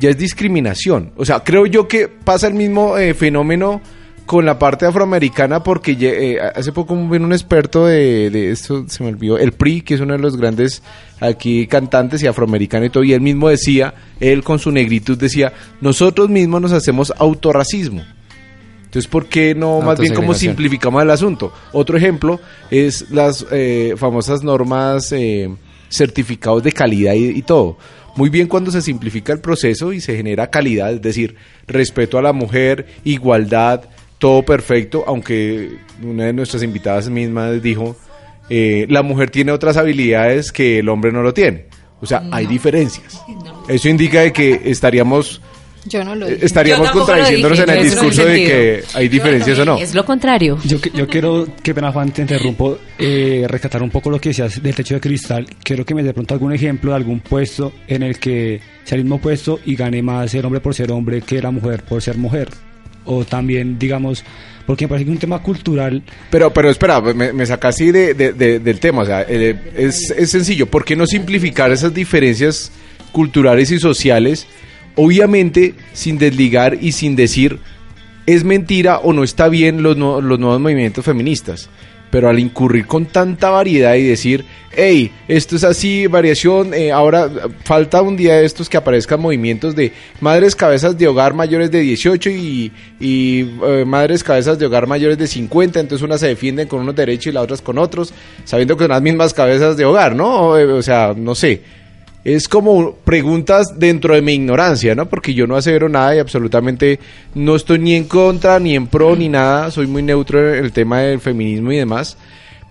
ya es discriminación. O sea, creo yo que pasa el mismo eh, fenómeno con la parte afroamericana porque eh, hace poco vino un experto de, de, esto, se me olvidó, el PRI, que es uno de los grandes aquí cantantes y afroamericano y todo, y él mismo decía, él con su negritud decía, nosotros mismos nos hacemos autorracismo. Entonces, ¿por qué no más bien como simplificamos el asunto? Otro ejemplo es las eh, famosas normas eh, certificados de calidad y todo. Muy bien cuando se simplifica el proceso y se genera calidad, es decir, respeto a la mujer, igualdad, todo perfecto, aunque una de nuestras invitadas mismas dijo, eh, la mujer tiene otras habilidades que el hombre no lo tiene. O sea, hay diferencias. Eso indica de que estaríamos... Yo no lo eh, Estaríamos contradiciéndonos en el discurso de que hay diferencias o no. Es lo contrario. Yo, yo quiero, que pena Juan, te interrumpo, eh, rescatar un poco lo que decías del techo de cristal. Quiero que me dé pronto algún ejemplo de algún puesto en el que sea el mismo puesto y gane más el hombre por ser hombre que la mujer por ser mujer o también, digamos, porque me parece que es un tema cultural. Pero, pero espera, me, me saca así de, del tema, o sea, eh, es, es sencillo, ¿por qué no simplificar esas diferencias culturales y sociales? Obviamente, sin desligar y sin decir es mentira o no está bien los, los nuevos movimientos feministas pero al incurrir con tanta variedad y decir, hey, esto es así, variación, eh, ahora falta un día de estos que aparezcan movimientos de madres cabezas de hogar mayores de 18 y, eh, madres cabezas de hogar mayores de 50, entonces unas se defienden con unos derechos y las otras con otros, sabiendo que son las mismas cabezas de hogar, ¿no? Eh, o sea, no sé es como preguntas dentro de mi ignorancia, ¿no? Porque yo no asevero nada y absolutamente no estoy ni en contra, ni en pro, ni nada. Soy muy neutro en el tema del feminismo y demás.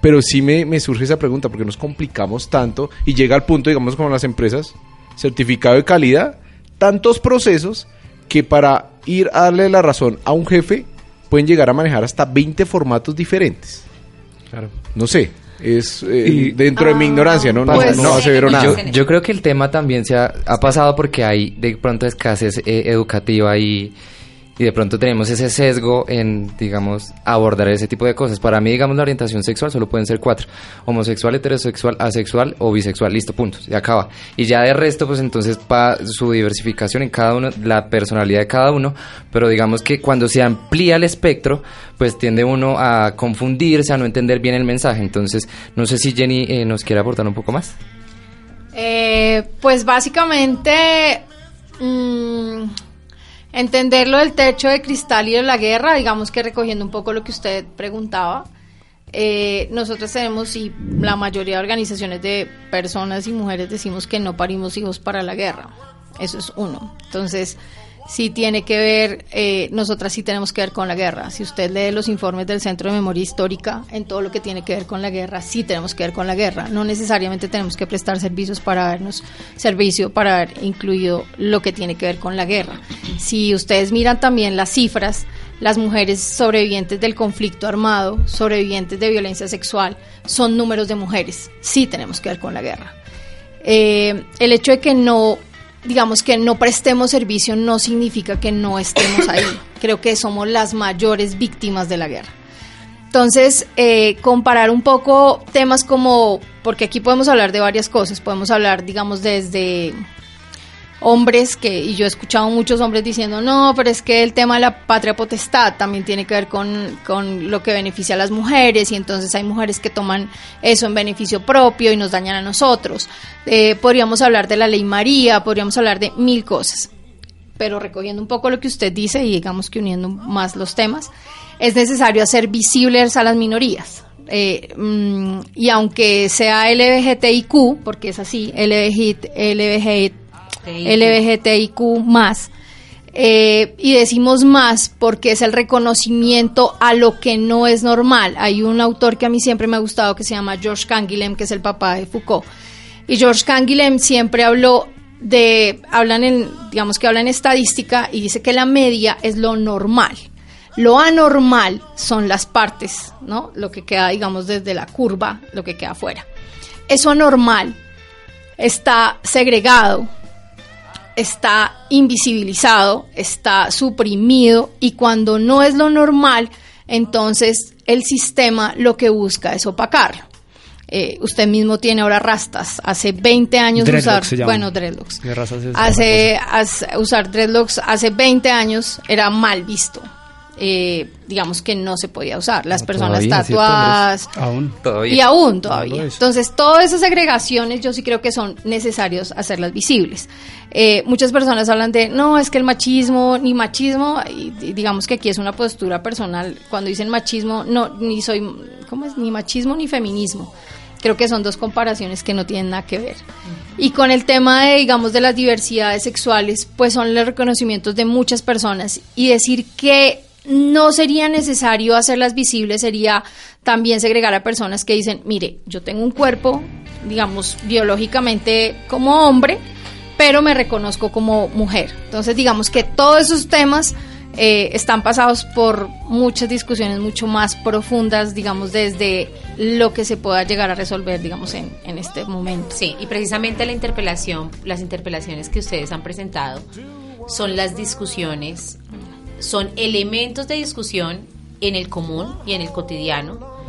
Pero sí me, surge esa pregunta, porque nos complicamos tanto y llega al punto, digamos, como las empresas, certificado de calidad, tantos procesos que para ir a darle la razón a un jefe pueden llegar a manejar hasta 20 formatos diferentes. Claro. No sé, es eh, dentro de mi ignorancia, ¿no? No, pues, no, nada. Yo, creo que el tema también se ha, pasado porque hay de pronto escasez eh, educativa y y de pronto tenemos ese sesgo en, digamos, abordar ese tipo de cosas. Para mí, digamos, la orientación sexual solo pueden ser cuatro. Homosexual, heterosexual, asexual o bisexual. Listo, punto. Se acaba. Y ya de resto, pues entonces, para su diversificación en cada uno, la personalidad de cada uno. Pero digamos que cuando se amplía el espectro, pues tiende uno a confundirse, a no entender bien el mensaje. Entonces, no sé si Jenny eh, nos quiere aportar un poco más. Eh, pues básicamente... Mmm Entender lo del techo de cristal y de la guerra, digamos que recogiendo un poco lo que usted preguntaba, eh, nosotros tenemos y la mayoría de organizaciones de personas y mujeres decimos que no parimos hijos para la guerra. Eso es uno. Entonces, sí tiene que ver, eh, nosotras sí tenemos que ver con la guerra. Si usted lee los informes del Centro de Memoria Histórica, en todo lo que tiene que ver con la guerra, sí tenemos que ver con la guerra. No necesariamente tenemos que prestar servicios para darnos servicio, para haber incluido lo que tiene que ver con la guerra. Si ustedes miran también las cifras, las mujeres sobrevivientes del conflicto armado, sobrevivientes de violencia sexual, son números de mujeres. Sí tenemos que ver con la guerra. Eh, el hecho de que no digamos que no prestemos servicio no significa que no estemos ahí. Creo que somos las mayores víctimas de la guerra. Entonces, eh, comparar un poco temas como, porque aquí podemos hablar de varias cosas, podemos hablar, digamos, desde hombres que, y yo he escuchado muchos hombres diciendo, no, pero es que el tema de la patria potestad también tiene que ver con, con, lo que beneficia a las mujeres y entonces hay mujeres que toman eso en beneficio propio y nos dañan a nosotros. Eh, podríamos hablar de la ley María, podríamos hablar de mil cosas, pero recogiendo un poco lo que usted dice y digamos que uniendo más los temas, es necesario hacer visibles a las minorías. Eh, mm, y aunque sea LGBTIQ, porque es así, LGBT, LGBT LGBTIQ más. Eh, y decimos más porque es el reconocimiento a lo que no es normal. Hay un autor que a mí siempre me ha gustado que se llama George Canguilhem, que es el papá de Foucault. Y George Canguilhem siempre habló de, hablan en, digamos que habla en estadística y dice que la media es lo normal. Lo anormal son las partes, ¿no? Lo que queda, digamos, desde la curva, lo que queda afuera. Eso anormal está segregado, está invisibilizado, está suprimido y cuando no es lo normal, entonces el sistema lo que busca es opacarlo. Eh, usted mismo tiene ahora rastas. Hace 20 años usar, bueno, dreadlocks. Hace, hace, usar dreadlocks hace 20 años era mal visto eh, digamos que no se podía usar. Las personas tatuadas. Aún. Todavía. Y aún todavía. Entonces, todas esas segregaciones yo sí creo que son necesarios hacerlas visibles. Eh, muchas personas hablan de, no, es que el machismo, ni machismo, y, digamos que aquí es una postura personal. Cuando dicen machismo, no, ni soy, ¿cómo es? Ni machismo ni feminismo. Creo que son dos comparaciones que no tienen nada que ver. Y con el tema de, digamos, de las diversidades sexuales, pues son los reconocimientos de muchas personas y decir que no sería necesario hacerlas visibles, sería también segregar a personas que dicen, mire, yo tengo un cuerpo, digamos, biológicamente como hombre, pero me reconozco como mujer. Entonces, digamos que todos esos temas eh, están pasados por muchas discusiones mucho más profundas, digamos, desde lo que se pueda llegar a resolver, digamos, en, en este momento. Sí, y precisamente la interpelación, las interpelaciones que ustedes han presentado son las discusiones son elementos de discusión en el común y en el cotidiano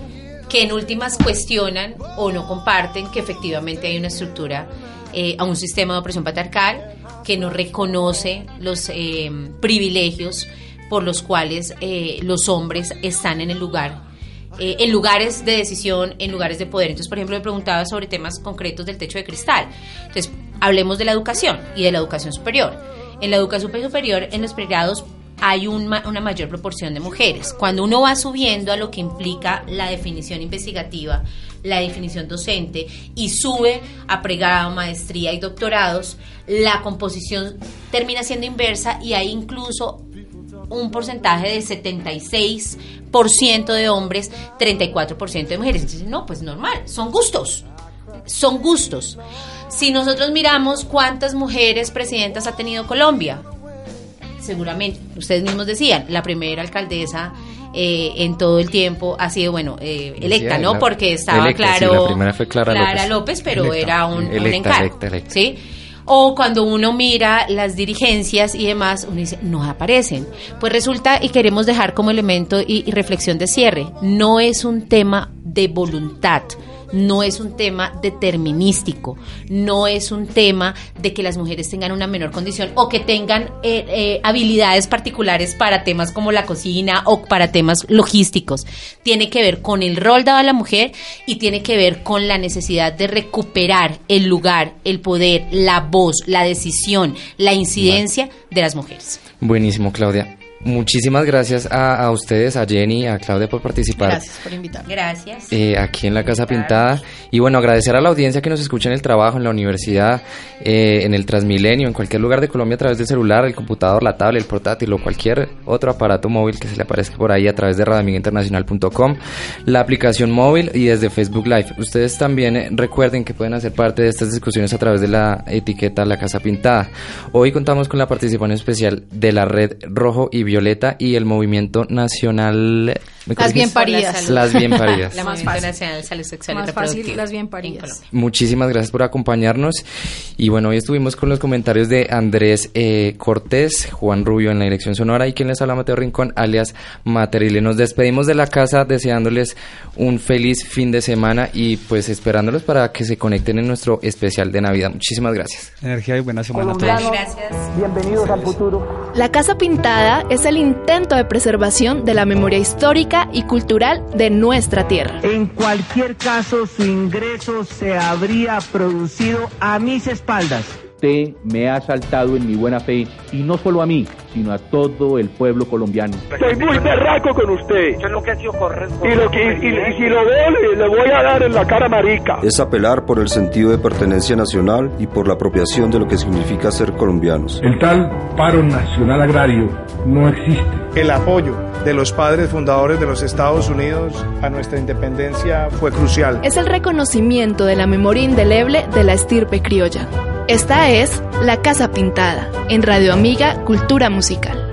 que en últimas cuestionan o no comparten que efectivamente hay una estructura eh, a un sistema de opresión patriarcal que no reconoce los eh, privilegios por los cuales eh, los hombres están en el lugar, en lugares de decisión, en lugares de poder. Entonces, por ejemplo, me preguntaba sobre temas concretos del techo de cristal. Entonces, hablemos de la educación y de la educación superior. En la educación superior, en los pregrados hay una mayor proporción de mujeres. Cuando uno va subiendo a lo que implica la definición investigativa, la definición docente y sube a pregrado, maestría y doctorados, la composición termina siendo inversa y hay incluso un porcentaje de 76% de hombres, 34% de mujeres. Entonces, no, pues normal, son gustos, son gustos. Si nosotros miramos cuántas mujeres presidentas ha tenido Colombia, seguramente, ustedes mismos decían, la primera alcaldesa eh, en todo el tiempo ha sido, bueno, eh, electa, ¿no? Porque estaba claro. la primera fue Clara, López. pero era un, encargo. ¿Sí? O cuando uno mira las dirigencias y demás, uno dice, no aparecen. Pues resulta, y queremos dejar como elemento y reflexión de cierre, no es un tema de voluntad no es un tema determinístico, no es un tema de que las mujeres tengan una menor condición o que tengan eh, eh, habilidades particulares para temas como la cocina o para temas logísticos. Tiene que ver con el rol dado a la mujer y tiene que ver con la necesidad de recuperar el lugar, el poder, la voz, la decisión, la incidencia de las mujeres. Buenísimo, Claudia. Muchísimas gracias a, a, ustedes, a Jenny, a Claudia por participar. Gracias por invitarme. Gracias. Eh, aquí en la Casa Pintada. Y bueno, agradecer a la audiencia que nos escucha en el trabajo, en la universidad, eh, en el Transmilenio, en cualquier lugar de Colombia a través del celular, el computador, la tablet, el portátil o cualquier otro aparato móvil que se le aparezca por ahí a través de radioamigainternacional.com, la aplicación móvil y desde Facebook Live. Ustedes también eh, recuerden que pueden hacer parte de estas discusiones a través de la etiqueta La Casa Pintada. Hoy contamos con la participación especial de la red Rojo y Violeta y el Movimiento Nacional... Las bien paridas. Las bien paridas. La Movimiento Nacional de Salud Sexual Más y Reproductiva. fácil, las bien paridas. Muchísimas gracias por acompañarnos. Y bueno, hoy estuvimos con los comentarios de Andrés eh, Cortés, Juan Rubio en la dirección sonora y quien les habla Mateo Rincón, alias Materile. Nos despedimos de la casa deseándoles un feliz fin de semana y pues esperándolos para que se conecten en nuestro especial de Navidad. Muchísimas gracias. Energía y buena semana a todos. Gracias. Bienvenidos al futuro. La Casa Pintada es el intento de preservación de la memoria histórica y cultural de nuestra tierra. En cualquier caso, su ingreso se habría producido a mis espaldas. Usted me ha asaltado en mi buena fe y no solo a mí, sino a todo el pueblo colombiano. Estoy muy berraco con usted. Yo lo que ha sido correcto. Y, lo que, y, y si lo veo, le, le voy a dar en la cara marica. Es apelar por el sentido de pertenencia nacional y por la apropiación de lo que significa ser colombianos. El tal paro nacional agrario no existe. El apoyo de los padres fundadores de los Estados Unidos a nuestra independencia fue crucial. Es el reconocimiento de la memoria indeleble de la estirpe criolla. Esta es La Casa Pintada, en Radio Amiga Cultura Musical.